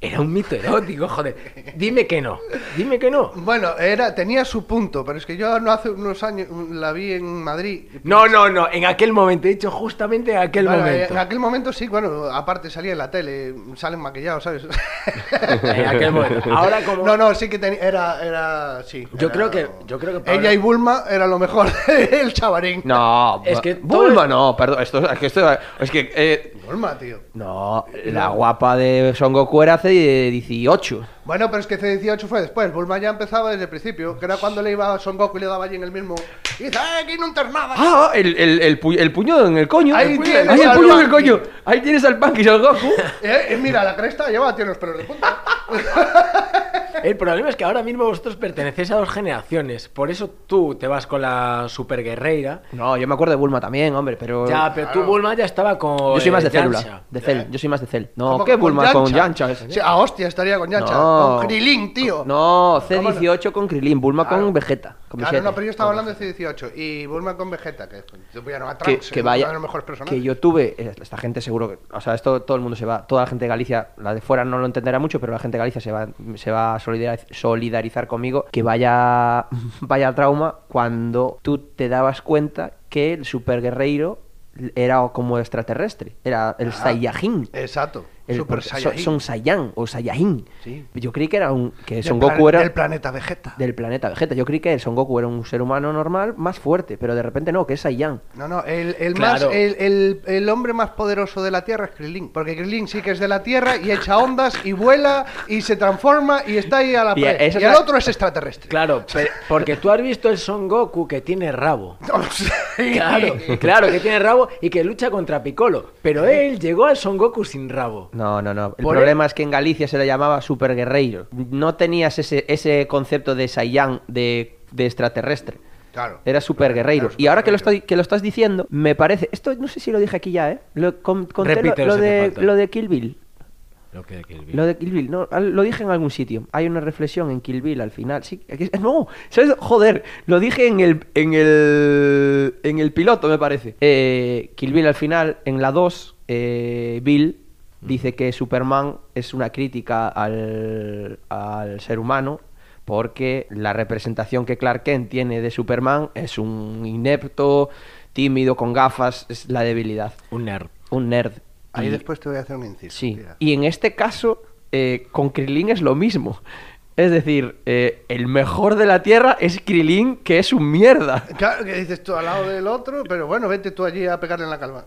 Era un mito erótico, joder. Dime que no. Dime que no. Bueno, era, tenía su punto, pero es que yo no hace unos años la vi en Madrid. No, no, no. En aquel momento, he dicho justamente en aquel Bueno, momento. En aquel momento sí, bueno, aparte salía en la tele, salen maquillados, ¿sabes? En aquel momento. Ahora como. No, no, sí que tenía, era, era, sí. Yo era- creo que- yo creo que Pablo- Ella y Bulma era lo mejor, el chavarín. No, Es que Bulma es- no, perdón, esto, es que esto, es que eh, Bulma, tío. no, la guapa de Son Goku era hace 18. Bueno, pero es que C18 fue después. Bulma ya empezaba desde el principio, que era cuando le iba a Son Goku y le daba allí en el mismo. Y dice, ¡eh, aquí no entres nada! Ah, el, el, el, pu- el puño en el coño. Ahí el puño, tienes ahí el puño en el coño. Ahí tienes al Panky y al Goku. Eh, eh, mira, la cresta lleva, tiene los pelos de punta. El problema es que ahora mismo vosotros pertenecéis a dos generaciones. Por eso tú te vas con la super guerreira. No, yo me acuerdo de Bulma también, hombre, pero. Ya, pero tú, Bulma, ya estaba con. yo soy más de eh, célula. De cel, yo soy más de cel. No, ¿Cómo ¿qué que Bulma con Yancha? Sí, a hostia, estaría con Yancha. No. Con Krilin, tío. No, ¿Cómo no? C18 con Krilin, Bulma Claro. con Vegeta. Claro, no, pero yo estaba hablando de C18 y Bulma con Vegeta, que yo voy a a que, vaya uno de los mejores personajes. que yo tuve eh, esta gente seguro que o sea esto todo el mundo se va toda la gente de Galicia la de fuera no lo entenderá mucho pero la gente de Galicia se va se va a solidariz- solidarizar conmigo que vaya vaya trauma cuando tú te dabas cuenta que el super guerreiro era como extraterrestre era el Saiyajin Exacto. El, Super porque so- Saiyajin. son Saiyan o Saiyajin Sí. yo creí que era un que Del Son Goku era Del planeta Vegeta. del planeta Vegeta yo creí que el Son Goku era un ser humano normal más fuerte pero de repente no que es Saiyan No, no, el, el Claro. más, el, el- el hombre más poderoso de la Tierra es Krillin. Porque Krillin sí que es de la Tierra y echa ondas y vuela y se transforma y está ahí a la Y pre. Y, el la- otro es extraterrestre. Claro, porque tú has visto el Son Goku que tiene rabo. Sí. Claro, claro, que tiene rabo y que lucha contra Piccolo. Pero él llegó al Son Goku sin rabo. No, no, no. El Por problema el- es que en Galicia se le llamaba super guerreiro. No tenías ese, ese concepto de Saiyan de, de extraterrestre. Claro. Era super guerreiro. Claro, y ahora que lo, superguerreiro. estoy, que lo estás diciendo, me parece. Esto no sé si lo dije aquí ya, ¿eh? Lo, con- conté lo- Repítelo de, lo de Kill Bill. Lo que Kill Bill. Lo de Kill Bill, no, lo dije en algún sitio. Hay una reflexión en Kill Bill al final. Sí, que- no, ¿sabes? Joder, lo dije en el, en el, en el piloto, me parece. Eh, Kill Bill al final, en la 2, eh, Bill dice que Superman es una crítica al, al ser humano porque la representación que Clark Kent tiene de Superman es un inepto, tímido, con gafas, es la debilidad. Un nerd. Un nerd. Ahí Y- después te voy a hacer un inciso. Sí, y en este caso, eh, con Krilin es lo mismo. Es decir, eh, el mejor de la Tierra es Krilin, que es un mierda. Claro, que dices tú al lado del otro, pero bueno, vete tú allí a pegarle en la calva.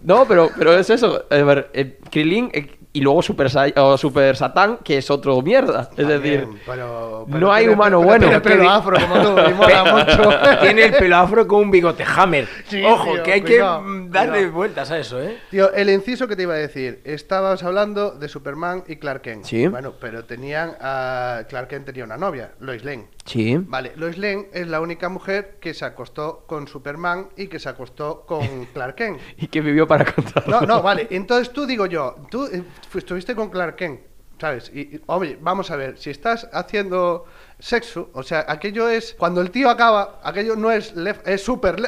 No, pero, pero es eso. A ver, eh, Krilin eh, y luego Super, Sai- o Super Satán, que es otro mierda. Es decir, también, pero- pero no hay tiene- humano pero bueno. Tiene pelo afro como tú, mola mucho. Tiene el pelo afro con un bigote hammer. Sí, Ojo, tío, que hay cuidado, que darle cuidado. vueltas a eso, ¿eh? Tío, el inciso que te iba a decir, estabas hablando de Superman y Clark Kent. Sí. Bueno, pero tenían a Clark Kent tenía una novia, Lois Lane. Sí. Vale, Lois Lane es la única mujer que se acostó con Superman y que se acostó con Clark Kent. Y que vivió para contarlo. No, no, vale. Entonces tú digo yo, tú eh, estuviste con Clark Kent, ¿sabes? Y, y, vamos a ver, si estás haciendo sexo, o sea, aquello es, cuando el tío acaba, aquello no es left, es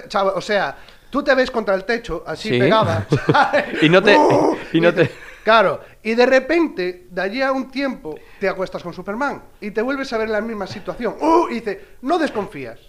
¿sabes? o sea, tú te ves contra el techo, así Sí. pegada. Y no te- ¡Uh! y no te- Claro, y de repente, de allí a un tiempo, te acuestas con Superman y te vuelves a ver en la misma situación. ¡Uh! Y dice, no desconfías.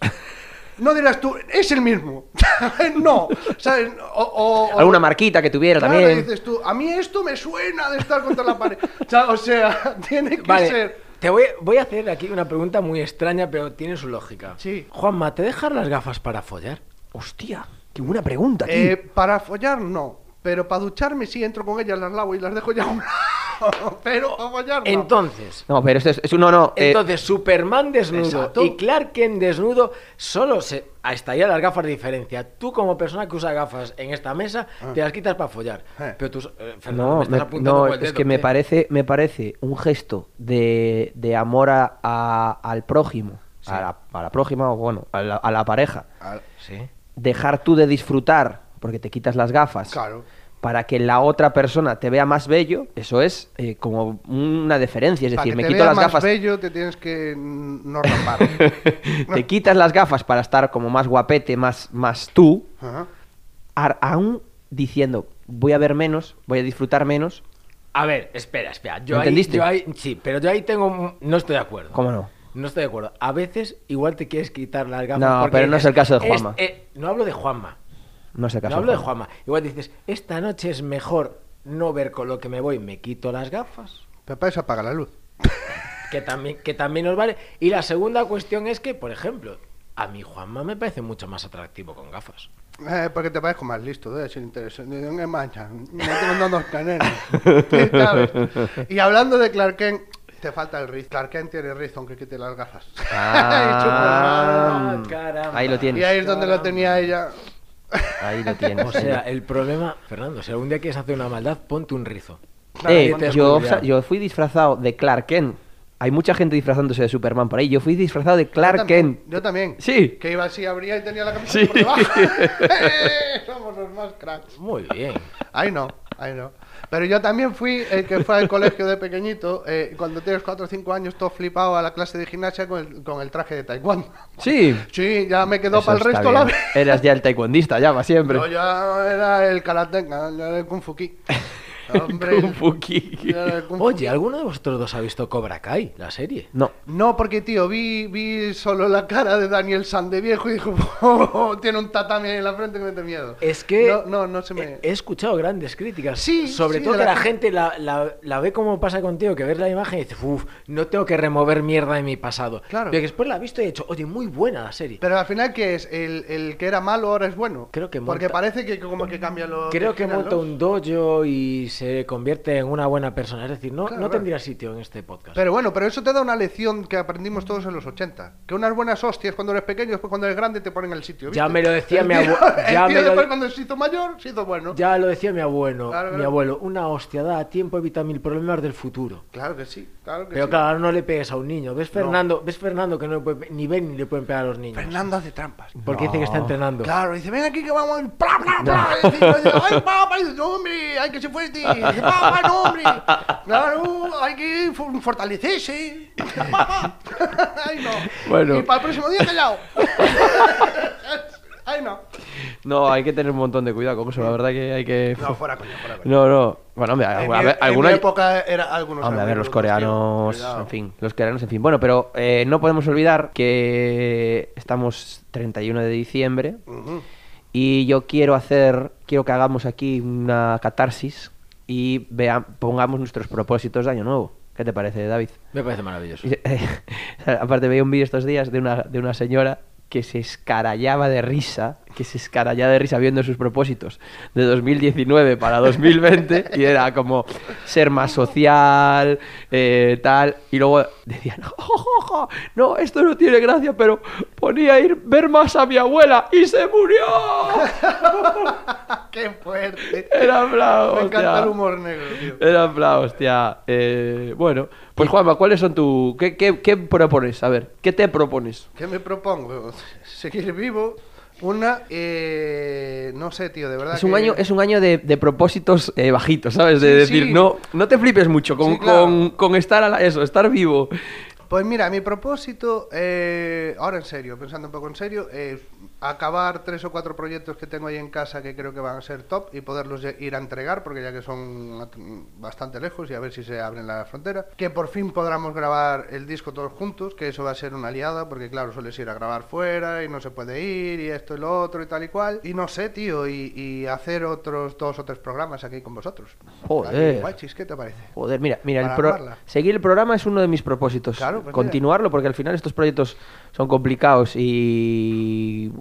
No dirás tú, es el mismo. no, ¿sabes? O, o- o- Alguna marquita que tuviera Claro, también. dices tú, a mí esto me suena de estar contra la pared. O sea, tiene que Vale, ser. te voy, voy a hacer aquí una pregunta muy extraña, pero tiene su lógica. Sí. Juanma, ¿te dejas las gafas para follar? Hostia, qué buena pregunta, tío. Eh, para follar, no. Pero para ducharme sí entro con ellas, las lavo y las dejo ya a un lado. Pero. Entonces, No, pero esto es, es no, no. eh, entonces Superman desnudo Exacto. y Clark Kent desnudo solo se hasta ahí las gafas de diferencia. Tú como persona que usa gafas en esta mesa te las quitas para follar. Eh. Pero tú, eh, Fernando, No, me estás me- apuntando no, con el es dedo, que me parece, me parece un gesto de, de amor a- a- al prójimo, a, la, a la prójima o bueno, a la, a la pareja. Ah, Sí. Dejar tú de disfrutar porque te quitas las gafas Claro. Para que la otra persona te vea más bello, eso es eh, como una deferencia. Es Para decir, que me te quito vea las más gafas. bello, te tienes que mm, no rapar. te quitas las gafas para estar como más guapete, más, más tú, Ajá. aún diciendo voy a ver menos, voy a disfrutar menos, A ver, espera, espera. Yo ¿Me ahí, entendiste? yo ahí- sí, pero yo ahí tengo. un- No estoy de acuerdo. ¿Cómo no? No estoy de acuerdo. A veces igual te quieres quitar las gafas. No, porque pero no es el caso de "Es- Juanma". eh, no hablo de Juanma. No sé caso. no hablo de Juanma. Igual dices, esta noche es mejor no ver con lo que me voy, me quito las gafas. Pero para eso apaga la luz. Que también, que también nos vale. Y la segunda cuestión es que, por ejemplo, a mi Juanma me parece mucho más atractivo con gafas. Eh, porque te parezco más listo, debe ser interesante. ¿De dónde manchan? Me tengo dando caneros. Y hablando de Clark Kent, te falta el riz. Clark Kent tiene riz, aunque quite las gafas. Ah, Ah, caramba. ahí lo y tienes. ahí es donde lo Caramba. tenía ella. Ahí lo tienes. O sea, el problema, Fernando, si algún día quieres hacer una maldad, ponte un rizo. Eh, yo, yo fui disfrazado de Clark Kent. Hay mucha gente disfrazándose de Superman por ahí. Yo fui disfrazado de Yo Clark también, Kent. Yo también. Sí. Que iba así, abría y tenía la camisa Sí. por debajo. Somos los más cracks. Muy bien. Ahí no, ahí no. Pero yo también fui el que fue al colegio de pequeñito, eh, cuando tienes 4 o 5 años, todo flipado a la clase de gimnasia con el, con el traje de taekwondo. Sí. Sí, ya me quedó Eso para el resto la bien. vida. Eras ya el taekwondista, ya, va siempre. Yo ya era el karateca, el kung fu ki. Hombre, Kung Fu Oye, ¿alguno de vosotros dos ha visto Cobra Kai, la serie? No. No, porque tío, vi, vi solo la cara de Daniel San de viejo y dijo, "Oh, tiene un tatami ahí en la frente que me da miedo. Es que No, no, no se me... he, escuchado grandes críticas. Sí, sobre sí, todo que la la gente la, la- la ve como pasa contigo, que ves la imagen y dices, uff, no tengo que remover mierda de mi pasado. Claro. Pero que después la he visto y he dicho, oye, muy buena la serie. Pero al final, ¿qué es? ¿El, el que era malo ahora es bueno? Creo que Porque monta- parece que como que cambia lo Creo que monta los- un dojo y se convierte en una buena persona. Es decir, no, Claro, no tendría sitio en este podcast. Pero bueno, pero eso te da una lección que aprendimos todos en los 80. Que unas buenas hostias cuando eres pequeño, después cuando eres grande te ponen en el sitio. Ya ¿viste? me lo decía El mi tío- abue- el ya tío me lo después cuando se hizo mayor, se hizo bueno. Ya lo decía mi abuelo. Claro, Mi claro. abuelo, una hostia da a tiempo evita mil problemas del futuro. Claro que sí, claro que Pero sí. claro, no le pegues a un niño. ¿Ves Fernando, ¿ves Fernando que no le puede, ni ven ni le pueden pegar a los niños? Fernando hace trampas. Porque dice que está entrenando. Claro, dice, ven aquí que vamos. Bla, bla, bla. Y dice, ay, papá, y dice, no, hombre, hay que se fuerte. Papá, no, hombre. Claro, hay que for- fortalecerse. Papá. Ay, no. Bueno. Y para el próximo día callado. Ay, no. No, hay que tener un montón de cuidado con eso. La verdad que hay que. No, fuera coña, fuera. No, no. Bueno, hombre, En a mi- ver, en alguna- mi época era algunos. Hombre, a ver, los coreanos, tío, en fin, los coreanos, en fin. Bueno, pero eh, no podemos olvidar que estamos 31 de diciembre y yo quiero hacer, quiero que hagamos aquí una catarsis y vea, pongamos nuestros propósitos de año nuevo. ¿Qué te parece, David? Me parece maravilloso. Y, eh, aparte veía un vídeo estos días de una, de una señora que se escarallaba de risa, que se escarallaba de risa viendo sus propósitos de 2019 para 2020 y era como ser más social, eh, tal, y luego decían, "Jo, jo, jo, no, esto no tiene gracia, pero ponía ir ver más a mi abuela y se murió. Qué fuerte. Era plan, Me encanta hostia. el humor negro, tío. Era plan, hostia. Eh, bueno, pues Juanma, ¿cuáles son tu... ¿Qué, qué, qué propones? A ver, ¿qué te propones? ¿Qué me propongo? Seguir vivo. Una, eh, no sé, tío, de verdad. Es un que- año, es un año de, de propósitos eh, bajitos, ¿sabes? De Sí, decir, sí. no, no te flipes mucho con, Sí, claro. con, con estar a la- eso, estar vivo. Pues mira, mi propósito, eh, ahora en serio, pensando un poco en serio, es acabar tres o cuatro proyectos que tengo ahí en casa que creo que van a ser top y poderlos ir a entregar, porque ya que son bastante lejos y a ver si se abren la frontera. Que por fin podamos grabar el disco todos juntos, que eso va a ser una liada, porque claro, sueles ir a grabar fuera y no se puede ir y esto y lo otro y tal y cual. Y no sé, tío, y, y hacer otros dos o tres programas aquí con vosotros. Joder. Guachis, ¿qué te parece? Joder, mira, mira, el pro- seguir el programa es uno de mis propósitos. Claro, pues mira. Continuarlo, porque al final estos proyectos son complicados y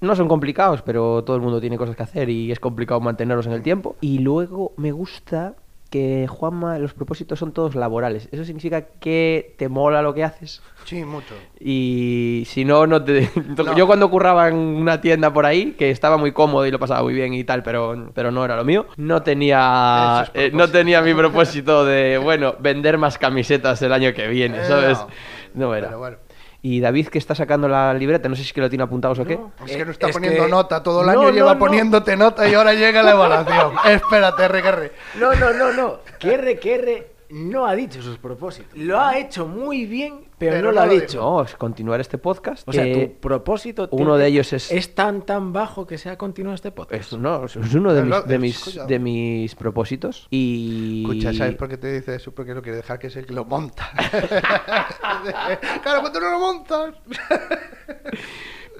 no son complicados, pero todo el mundo tiene cosas que hacer y es complicado mantenerlos en el tiempo. Y luego me gusta que Juanma, los propósitos son todos laborales. Eso significa que te mola lo que haces. Sí, mucho. Y si no, no te... No. Yo cuando curraba en una tienda por ahí, que estaba muy cómodo y lo pasaba muy bien y tal, pero, pero no era lo mío, no tenía, eh, no tenía mi propósito de, bueno, vender más camisetas el año que viene, Eh, ¿sabes? no. No era. Pero bueno. Y David, que está sacando la libreta, no sé si es que lo tiene apuntados o qué. No. Es que Eh, no está es poniendo que- nota, todo el No, año no, lleva no. poniéndote nota y ahora llega la evaluación. Espérate, RQR. No, no, no, no. Querre, querre. No ha dicho sus propósitos. Lo ha hecho muy bien, pero, Pero no lo ha lo dicho. No, es continuar este podcast. O sea, tu propósito uno tiene- de ellos es- es tan tan bajo que sea continuar este podcast. es, no, es uno de mis, de es- mis, de mis propósitos. Y. Escucha, ¿sabes por qué te dice eso? Porque no quiere dejar que es el que lo monta. claro, pues tú no lo montas.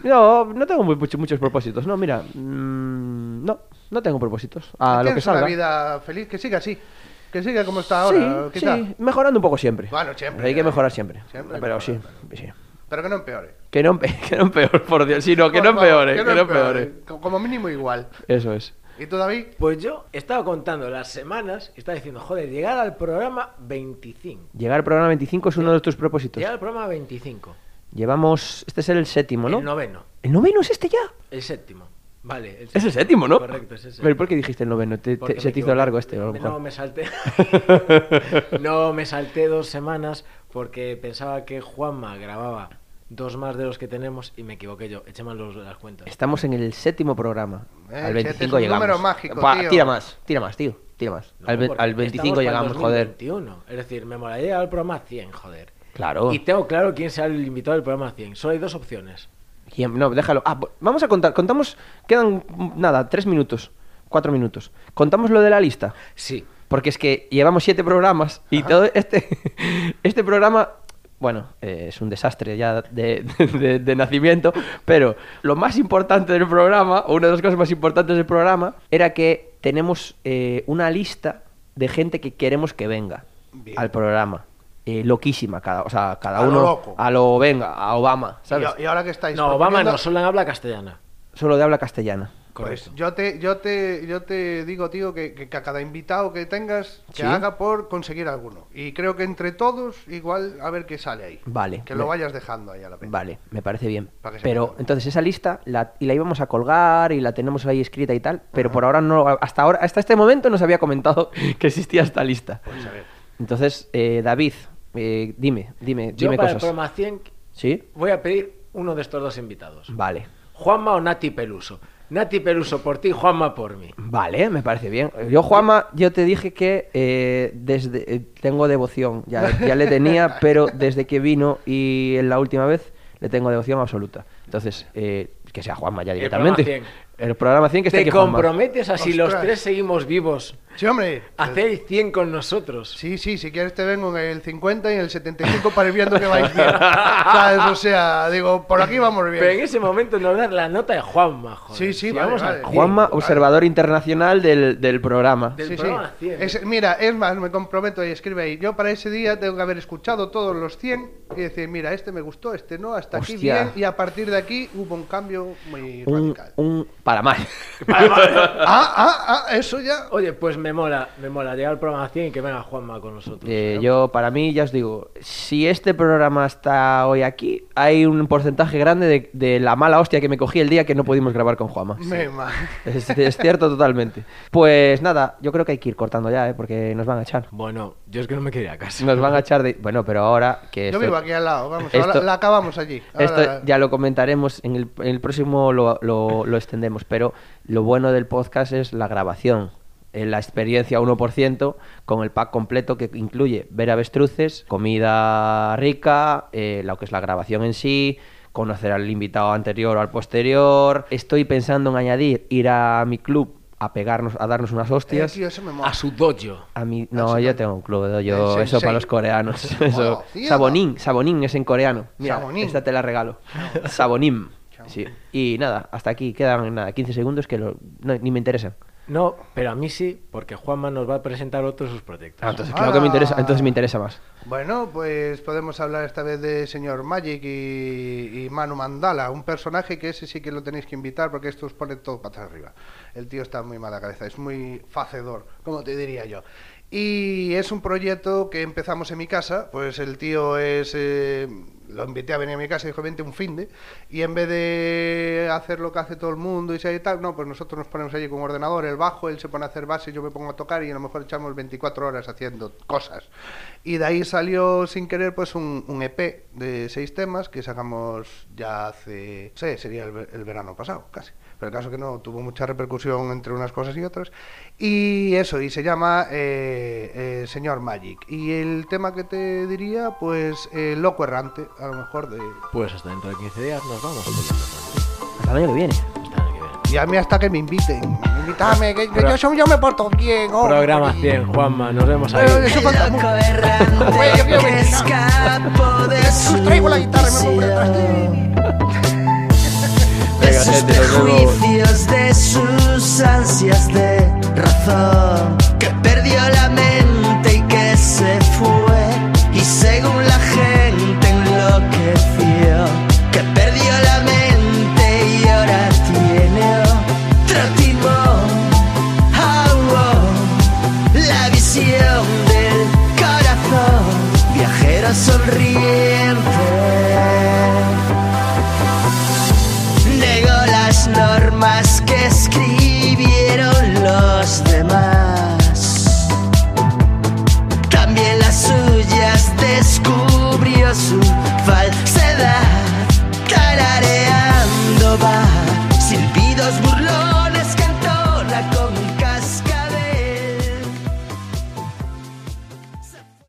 No, no tengo muy- mucho- muchos propósitos. No, mira. mm, no, no tengo propósitos. A lo que Tienes una salga. vida feliz, que siga así. Que siga como está ahora, sí, quizá. sí, mejorando un poco siempre. Bueno, siempre, Hay que eh. mejorar siempre. Siempre Pero hay que sí. Pero que no empeore. Que no, empe- que no empeore, por Dios. Sí, no, que no empeore, que no empeore. Co- Como mínimo igual. Eso es. ¿Y tú, David? Pues yo estaba contando las semanas y estaba diciendo, joder, llegar al programa 25. Llegar al programa 25 es uno de tus propósitos. Llegar al programa 25. Llevamos. Este es el séptimo, ¿no? El noveno. ¿El noveno es este ya? El séptimo. Vale. Es el séptimo, ¿no? Correcto, es ese. Pero ¿por qué dijiste el noveno? Te- se me te hizo largo este, a lo Me- mejor. No, me salté. no, me salté dos semanas porque pensaba que Juanma grababa dos más de los que tenemos y me equivoqué yo. Eché mal los- las cuentas. Estamos en el séptimo programa. Eh, al siete 25 es un llegamos. número mágico, Pa- tío. Tira más, tira más, tío. Tira más. No, al, al 25 estamos para el llegamos, joder. 2021. Es decir, me molaría llegar al programa 100, joder. Claro. Y tengo claro quién será el invitado del programa 100. Solo hay dos opciones. No, déjalo. Ah, vamos a contar. Contamos. Quedan nada, tres minutos. Cuatro minutos. Contamos lo de la lista. Sí. Porque es que llevamos siete programas y todo este, este programa, bueno, eh, es un desastre ya de, de- de nacimiento, pero lo más importante del programa, o una de las cosas más importantes del programa, era que tenemos eh, una lista de gente que queremos que venga Bien. al programa. Eh, loquísima, cada, o sea, cada A lo uno loco. a lo venga, a Obama, Y, ¿sabes? y ahora que estáis No, Obama no, solo habla castellana. Solo de habla castellana. Pues Correcto. yo te, yo te, yo te digo, tío, que, que a cada invitado que tengas, que Sí. haga por conseguir alguno. Y creo que entre todos, igual, a ver qué sale ahí. Vale. Que lo Me- vayas dejando ahí a la pena. Vale, me parece bien. Se Pero quede. entonces esa lista la, y la íbamos a colgar y la tenemos ahí escrita y tal, pero por ahora no, hasta ahora, hasta este momento nos había comentado que existía esta lista. Pues a ver. Entonces, eh, David, eh, dime, dime, Yo dime para el cosas. programa 100 ¿Sí? voy a pedir uno de estos dos invitados. Vale. Juanma o Nati Peluso. Nati Peluso por ti, Juanma por mí. Vale, me parece bien. Yo, Juanma, yo te dije que eh, desde eh, tengo devoción, ya, ya le tenía, pero desde que vino y en la última vez le tengo devoción absoluta. Entonces, eh, que sea Juanma ya El directamente. programa 100. El programa 100 que esté ¿Te aquí comprometes a si los tres seguimos vivos? Sí, hombre. a Hacer el 100 con nosotros. Sí, sí, si quieres te vengo en el 50 y en el 75 para ir viendo que vais bien. ¿Sabes? O sea, digo, por aquí vamos bien. Pero en ese momento nos das la nota de Juanma, joder. Sí, sí, Si vale, vamos vale. al 100. Juanma, Vale. observador internacional del, del programa. Del Sí, sí. programa 100. Es- mira, es más, me comprometo y escribe ahí. Yo para ese día tengo que haber escuchado todos los 100 y decir, mira, este me gustó, este no, hasta aquí bien. Y a partir de aquí hubo un cambio muy Un, radical. un para mal. Ah, ah, ah, eso ya. Oye, pues me mola, me mola llegar al programa 100 y que venga Juanma con nosotros. Eh, yo, para mí, ya os digo, si este programa está hoy aquí, hay un porcentaje grande de, de la mala hostia que me cogí el día que no pudimos grabar con Juanma. Me Es, es cierto totalmente. Pues nada, yo creo que hay que ir cortando ya, ¿eh? porque nos van a echar. Bueno, yo es que no me quería a casa. Nos van a echar de... Bueno, pero ahora que... Yo esto- vivo aquí al lado, vamos, esto- ahora la acabamos allí. Esto ya lo comentaremos, en el, en el próximo lo, lo- lo extendemos, pero lo bueno del podcast es la grabación, eh, la experiencia 1% con el pack completo que incluye ver avestruces, comida rica, eh, lo que es la grabación en sí, conocer al invitado anterior o al posterior. Estoy pensando en añadir ir a mi club a pegarnos, a darnos unas Eh, hostias. tío, eso me mola. A su dojo. A mí, no, yo tengo un club de yo, eso para los coreanos. Eso. Sabonín, Sabonín es en coreano. Mira, Sabonín. esta te la regalo. Sabonín. Sí. Y nada, hasta aquí quedan nada, 15 segundos que lo- no, ni me interesan. No, pero a mí sí, porque Juanma nos va a presentar otros sus proyectos. Ah, entonces claro que me interesa, Ah. entonces me interesa más. Bueno, pues podemos hablar esta vez de señor Magic y, y Manu Mandala, un personaje que ese sí que lo tenéis que invitar porque esto os pone todo para arriba. El tío está muy mala cabeza, es muy facedor, como te diría yo. Y es un proyecto que empezamos en mi casa, pues el tío es... eh, lo invité a venir a mi casa y dijo, vente un fin de... Y en vez de hacer lo que hace todo el mundo y y tal, no, pues nosotros nos ponemos allí con un ordenador, el bajo, él se pone a hacer base, yo me pongo a tocar y a lo mejor echamos 24 horas haciendo cosas. Y de ahí salió sin querer pues un, EP de seis temas que sacamos ya hace, no sé, sería el verano pasado, casi. Pero el caso que no, tuvo mucha repercusión entre unas cosas y otras. Y eso, y se llama eh, eh, Señor Magic. Y el tema que te diría, pues eh, Loco Errante, a lo mejor de... Pues hasta dentro de 15 días nos vamos. Hasta el año que viene. Hasta el año que viene. Y a mí hasta que me inviten. Invítame, que, que yo, yo me porto bien. hombre. Programa 100, Juanma, nos vemos ahí. Mucho. Oye, yo quiero venir. Os traigo la guitarra y me pongo detrás. Venga, gente, nos vemos. juicios de sus ansias de razón